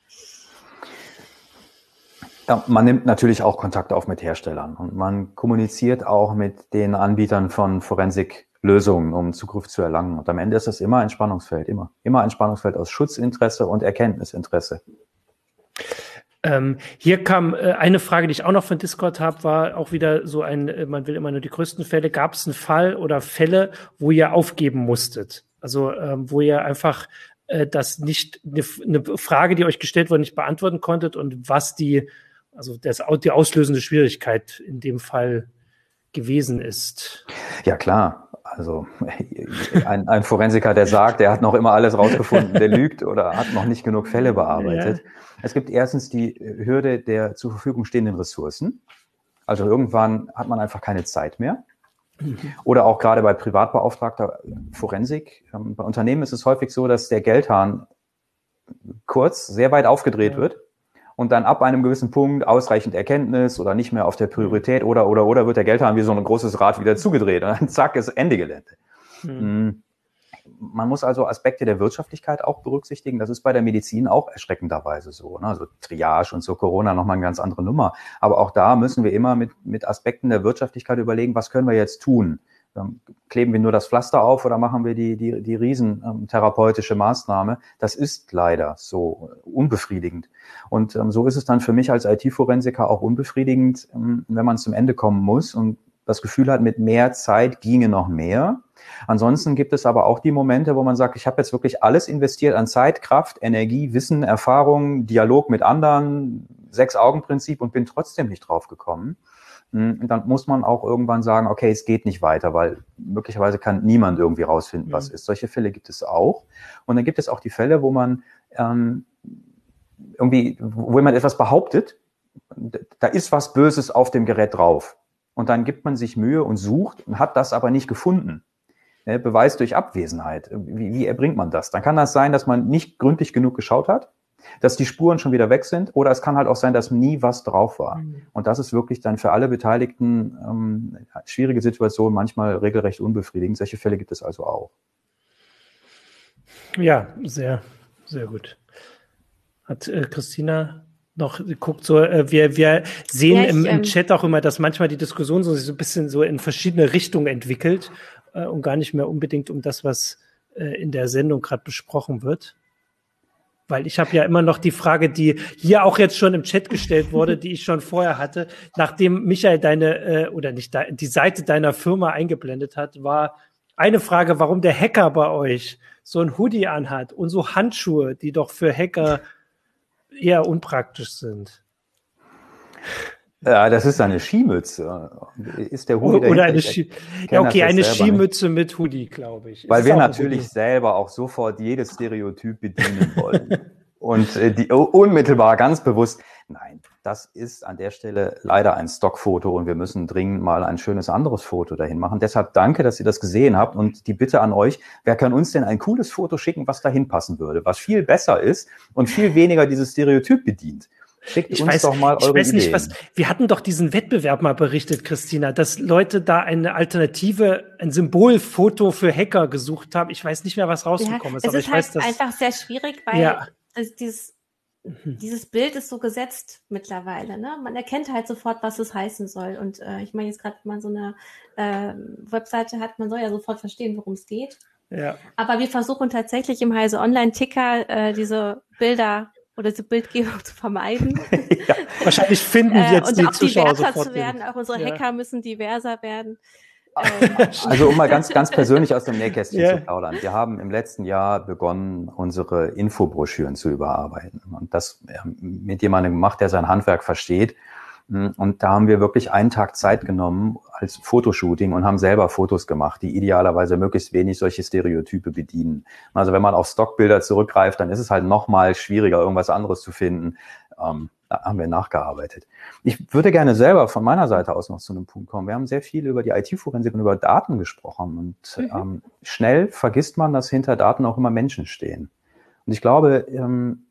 Man nimmt natürlich auch Kontakt auf mit Herstellern und man kommuniziert auch mit den Anbietern von Forensiklösungen, um Zugriff zu erlangen. Und am Ende ist das immer ein Spannungsfeld, immer. Immer ein Spannungsfeld aus Schutzinteresse und Erkenntnisinteresse. Ähm, hier kam äh, eine Frage, die ich auch noch von Discord habe, war auch wieder so ein, äh, man will immer nur die größten Fälle. Gab es einen Fall oder Fälle, wo ihr aufgeben musstet? Also ähm, wo ihr einfach äh, das nicht, eine, eine Frage, die euch gestellt wurde, nicht beantworten konntet und was die, also das, die auslösende Schwierigkeit in dem Fall gewesen ist. Ja, klar. Also ein, ein Forensiker, der sagt, er hat noch immer alles rausgefunden, der lügt oder hat noch nicht genug Fälle bearbeitet. Ja. Es gibt erstens die Hürde der zur Verfügung stehenden Ressourcen. Also irgendwann hat man einfach keine Zeit mehr. Mhm. Oder auch gerade bei privatbeauftragter Forensik. Ähm, bei Unternehmen ist es häufig so, dass der Geldhahn kurz sehr weit aufgedreht ja. wird und dann ab einem gewissen Punkt ausreichend Erkenntnis oder nicht mehr auf der Priorität oder oder oder wird der Geldhahn wie so ein großes Rad wieder zugedreht und dann zack ist Ende Gelände. Mhm man muss also Aspekte der Wirtschaftlichkeit auch berücksichtigen. Das ist bei der Medizin auch erschreckenderweise so. Ne? Also Triage und so Corona nochmal eine ganz andere Nummer. Aber auch da müssen wir immer mit, mit Aspekten der Wirtschaftlichkeit überlegen, was können wir jetzt tun? Ähm, kleben wir nur das Pflaster auf oder machen wir die, die, die riesentherapeutische Maßnahme? Das ist leider so unbefriedigend. Und ähm, so ist es dann für mich als IT-Forensiker auch unbefriedigend, ähm, wenn man zum Ende kommen muss und das Gefühl hat, mit mehr Zeit ginge noch mehr. Ansonsten gibt es aber auch die Momente, wo man sagt, ich habe jetzt wirklich alles investiert an Zeit, Kraft, Energie, Wissen, Erfahrung, Dialog mit anderen, Sechs-Augen-Prinzip und bin trotzdem nicht drauf gekommen. Hm, dann muss man auch irgendwann sagen, okay, es geht nicht weiter, weil möglicherweise kann niemand irgendwie rausfinden, was mhm. ist. Solche Fälle gibt es auch. Und dann gibt es auch die Fälle, wo man ähm, irgendwie, wo jemand etwas behauptet, da ist was Böses auf dem Gerät drauf. Und dann gibt man sich Mühe und sucht und hat das aber nicht gefunden. Ne, Beweis durch Abwesenheit. Wie, wie erbringt man das? Dann kann das sein, dass man nicht gründlich genug geschaut hat, dass die Spuren schon wieder weg sind, oder es kann halt auch sein, dass nie was drauf war. Mhm. Und das ist wirklich dann für alle Beteiligten ähm, schwierige Situation, manchmal regelrecht unbefriedigend. Solche Fälle gibt es also auch. Ja, sehr, sehr gut. Hat äh, Christina noch guckt so, äh, wir, wir sehen ja, ich, im, im ähm, Chat auch immer, dass manchmal die Diskussion so, so ein bisschen so in verschiedene Richtungen entwickelt äh, und gar nicht mehr unbedingt um das, was äh, in der Sendung gerade besprochen wird. Weil ich habe ja immer noch die Frage, die hier auch jetzt schon im Chat gestellt wurde, die ich schon vorher hatte, nachdem Michael deine äh, oder nicht de die Seite deiner Firma eingeblendet hat, war eine Frage, warum der Hacker bei euch so ein Hoodie anhat und so Handschuhe, die doch für Hacker eher unpraktisch sind. Ja, das ist eine Skimütze. Ist der Hoodie Oder eine Ski ja, okay, eine Skimütze nicht. mit Hoodie, glaube ich. Weil ist wir natürlich selber auch sofort jedes Stereotyp bedienen wollen. Und äh, die unmittelbar ganz bewusst, nein, das ist an der Stelle leider ein Stockfoto und wir müssen dringend mal ein schönes anderes Foto dahin machen. Deshalb danke, dass ihr das gesehen habt und die Bitte an euch, wer kann uns denn ein cooles Foto schicken, was dahin passen würde, was viel besser ist und viel weniger dieses Stereotyp bedient. Schickt ich uns weiß, doch mal eure ich weiß nicht, Ideen. was. Wir hatten doch diesen Wettbewerb mal berichtet, Christina, dass Leute da eine Alternative, ein Symbolfoto für Hacker gesucht haben. Ich weiß nicht mehr, was rausgekommen ja, ist. Es ist halt weiß, einfach sehr schwierig, weil ja. dieses, mhm. dieses Bild ist so gesetzt mittlerweile. Ne? Man erkennt halt sofort, was es heißen soll. Und äh, ich meine jetzt gerade, wenn man so eine äh, Webseite hat, man soll ja sofort verstehen, worum es geht. Ja. Aber wir versuchen tatsächlich im Heise Online-Ticker äh, diese Bilder oder diese Bildgebung zu vermeiden. ja, wahrscheinlich finden äh, jetzt äh, und die auch Zuschauer diverser zu werden. Auch unsere ja. Hacker müssen diverser werden. Also um mal ganz, ganz persönlich aus dem Nähkästchen yeah. zu plaudern. Wir haben im letzten Jahr begonnen, unsere Infobroschüren zu überarbeiten. Und das mit jemandem gemacht, der sein Handwerk versteht. Und da haben wir wirklich einen Tag Zeit genommen als Fotoshooting und haben selber Fotos gemacht, die idealerweise möglichst wenig solche Stereotype bedienen. Also wenn man auf Stockbilder zurückgreift, dann ist es halt noch mal schwieriger, irgendwas anderes zu finden. Ähm, da haben wir nachgearbeitet. Ich würde gerne selber von meiner Seite aus noch zu einem Punkt kommen. Wir haben sehr viel über die IT-Forensik und über Daten gesprochen und mhm. ähm, schnell vergisst man, dass hinter Daten auch immer Menschen stehen. Und ich glaube, ähm,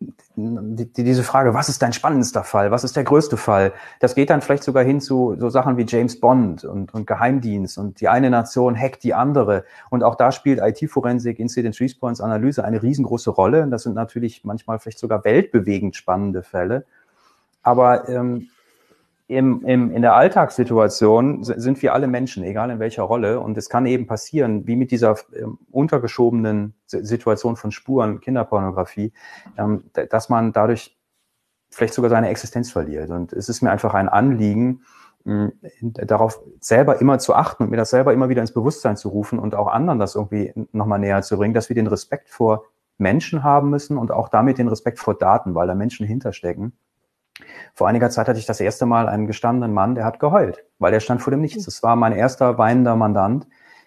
die, diese Frage, was ist dein spannendster Fall, was ist der größte Fall, das geht dann vielleicht sogar hin zu so Sachen wie James Bond und, und Geheimdienst und die eine Nation hackt die andere. Und auch da spielt IT-Forensik, Incident Response, Analyse eine riesengroße Rolle. Und das sind natürlich manchmal vielleicht sogar weltbewegend spannende Fälle. Aber ähm, im, im, in der Alltagssituation sind wir alle Menschen, egal in welcher Rolle. Und es kann eben passieren, wie mit dieser ähm, untergeschobenen Situation von Spuren, Kinderpornografie, ähm, dass man dadurch vielleicht sogar seine Existenz verliert. Und es ist mir einfach ein Anliegen, mh, darauf selber immer zu achten und mir das selber immer wieder ins Bewusstsein zu rufen und auch anderen das irgendwie nochmal näher zu bringen, dass wir den Respekt vor Menschen haben müssen und auch damit den Respekt vor Daten, weil da Menschen hinterstecken vor einiger Zeit hatte ich das erste Mal einen gestandenen Mann, der hat geheult, weil der stand vor dem Nichts. Das war mein erster weinender Mandant,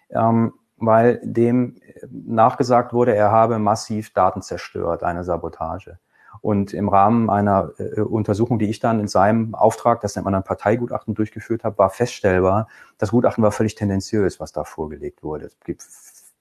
ähm, weil dem nachgesagt wurde, er habe massiv Daten zerstört, eine Sabotage. Und im Rahmen einer äh, Untersuchung, die ich dann in seinem Auftrag, das nennt man dann Parteigutachten, durchgeführt habe, war feststellbar, das Gutachten war völlig tendenziös, was da vorgelegt wurde. Es gibt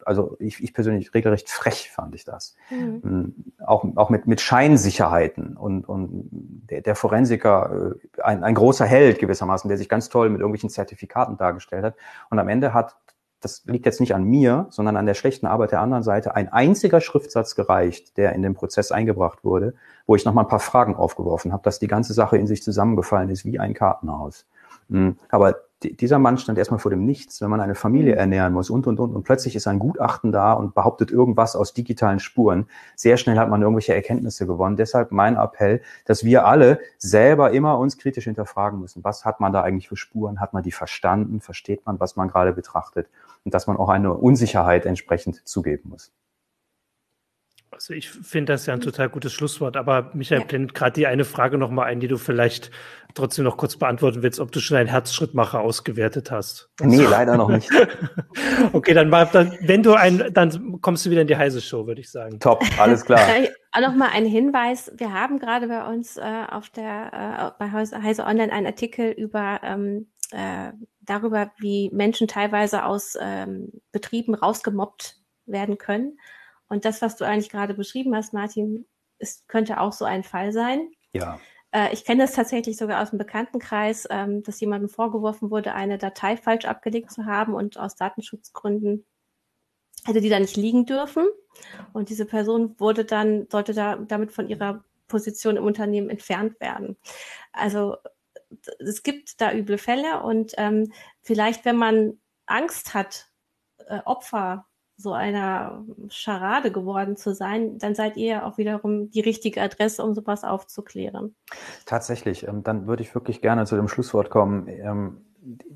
also ich, ich persönlich regelrecht frech fand ich das. Mhm. Mm, auch, auch mit, mit Scheinsicherheiten und, und der, der Forensiker, äh, ein, ein großer Held gewissermaßen, der sich ganz toll mit irgendwelchen Zertifikaten dargestellt hat. Und am Ende hat, das liegt jetzt nicht an mir, sondern an der schlechten Arbeit der anderen Seite, ein einziger Schriftsatz gereicht, der in den Prozess eingebracht wurde, wo ich nochmal ein paar Fragen aufgeworfen habe, dass die ganze Sache in sich zusammengefallen ist wie ein Kartenhaus. Mm, aber dieser Mann stand erstmal vor dem Nichts, wenn man eine Familie mhm. ernähren muss und, und, und. Und plötzlich ist ein Gutachten da und behauptet irgendwas aus digitalen Spuren. Sehr schnell hat man irgendwelche Erkenntnisse gewonnen. Deshalb mein Appell, dass wir alle selber immer uns kritisch hinterfragen müssen. Was hat man da eigentlich für Spuren? Hat man die verstanden? Versteht man, was man gerade betrachtet? Und dass man auch eine Unsicherheit entsprechend zugeben muss. Also ich finde das ja ein total gutes Schlusswort, aber Michael ja. blendet gerade die eine Frage nochmal ein, die du vielleicht trotzdem noch kurz beantworten willst, ob du schon einen Herzschrittmacher ausgewertet hast. Nee, leider noch nicht. okay, dann, mal, dann wenn du ein, dann kommst du wieder in die heiße Show, würde ich sagen. Top, alles klar. Auch nochmal ein Hinweis, wir haben gerade bei uns äh, auf der äh, bei Heise Online einen Artikel über ähm, äh, darüber, wie Menschen teilweise aus ähm, Betrieben rausgemobbt werden können. Und das, was du eigentlich gerade beschrieben hast, Martin, ist, könnte auch so ein Fall sein. Ja. Äh, ich kenne das tatsächlich sogar aus dem Bekanntenkreis, ähm, dass jemandem vorgeworfen wurde, eine Datei falsch abgelegt zu haben und aus Datenschutzgründen hätte die da nicht liegen dürfen. Und diese Person wurde dann, sollte da damit von ihrer Position im Unternehmen entfernt werden. Also es gibt da üble Fälle und ähm, vielleicht, wenn man Angst hat, äh, Opfer so einer Scharade geworden zu sein, dann seid ihr auch wiederum die richtige Adresse, um sowas aufzuklären. Tatsächlich, ähm, dann würde ich wirklich gerne zu dem Schlusswort kommen. Ähm,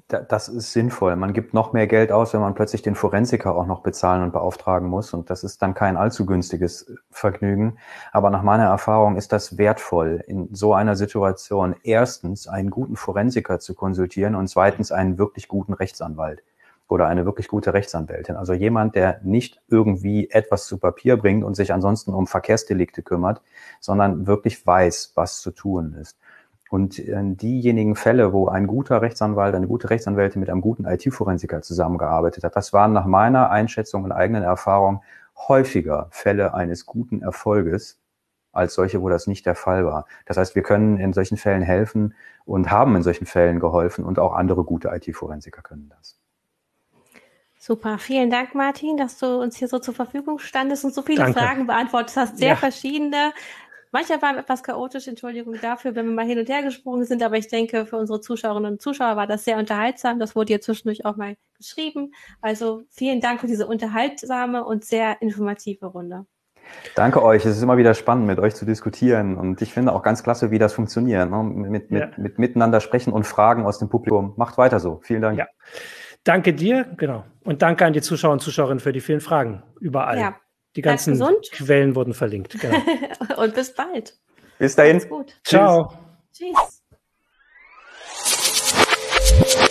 das ist sinnvoll. Man gibt noch mehr Geld aus, wenn man plötzlich den Forensiker auch noch bezahlen und beauftragen muss. Und das ist dann kein allzu günstiges Vergnügen. Aber nach meiner Erfahrung ist das wertvoll, in so einer Situation erstens einen guten Forensiker zu konsultieren und zweitens einen wirklich guten Rechtsanwalt oder eine wirklich gute Rechtsanwältin. Also jemand, der nicht irgendwie etwas zu Papier bringt und sich ansonsten um Verkehrsdelikte kümmert, sondern wirklich weiß, was zu tun ist. Und diejenigen Fälle, wo ein guter Rechtsanwalt, eine gute Rechtsanwältin mit einem guten IT-Forensiker zusammengearbeitet hat, das waren nach meiner Einschätzung und eigenen Erfahrung häufiger Fälle eines guten Erfolges als solche, wo das nicht der Fall war. Das heißt, wir können in solchen Fällen helfen und haben in solchen Fällen geholfen und auch andere gute IT-Forensiker können das. Super, vielen Dank, Martin, dass du uns hier so zur Verfügung standest und so viele Danke. Fragen beantwortet hast. Sehr ja. verschiedene. Mancher waren etwas chaotisch, Entschuldigung dafür, wenn wir mal hin und her gesprungen sind, aber ich denke, für unsere Zuschauerinnen und Zuschauer war das sehr unterhaltsam. Das wurde hier zwischendurch auch mal geschrieben. Also vielen Dank für diese unterhaltsame und sehr informative Runde. Danke euch. Es ist immer wieder spannend, mit euch zu diskutieren. Und ich finde auch ganz klasse, wie das funktioniert. Ne? Mit, mit, ja. mit miteinander sprechen und Fragen aus dem Publikum. Macht weiter so. Vielen Dank. Ja. Danke dir, genau. Und danke an die Zuschauer und Zuschauerinnen für die vielen Fragen. Überall. Ja. Die ganzen Quellen wurden verlinkt. Genau. und bis bald. Bis dahin. Gut. Ciao. Tschüss. Tschüss.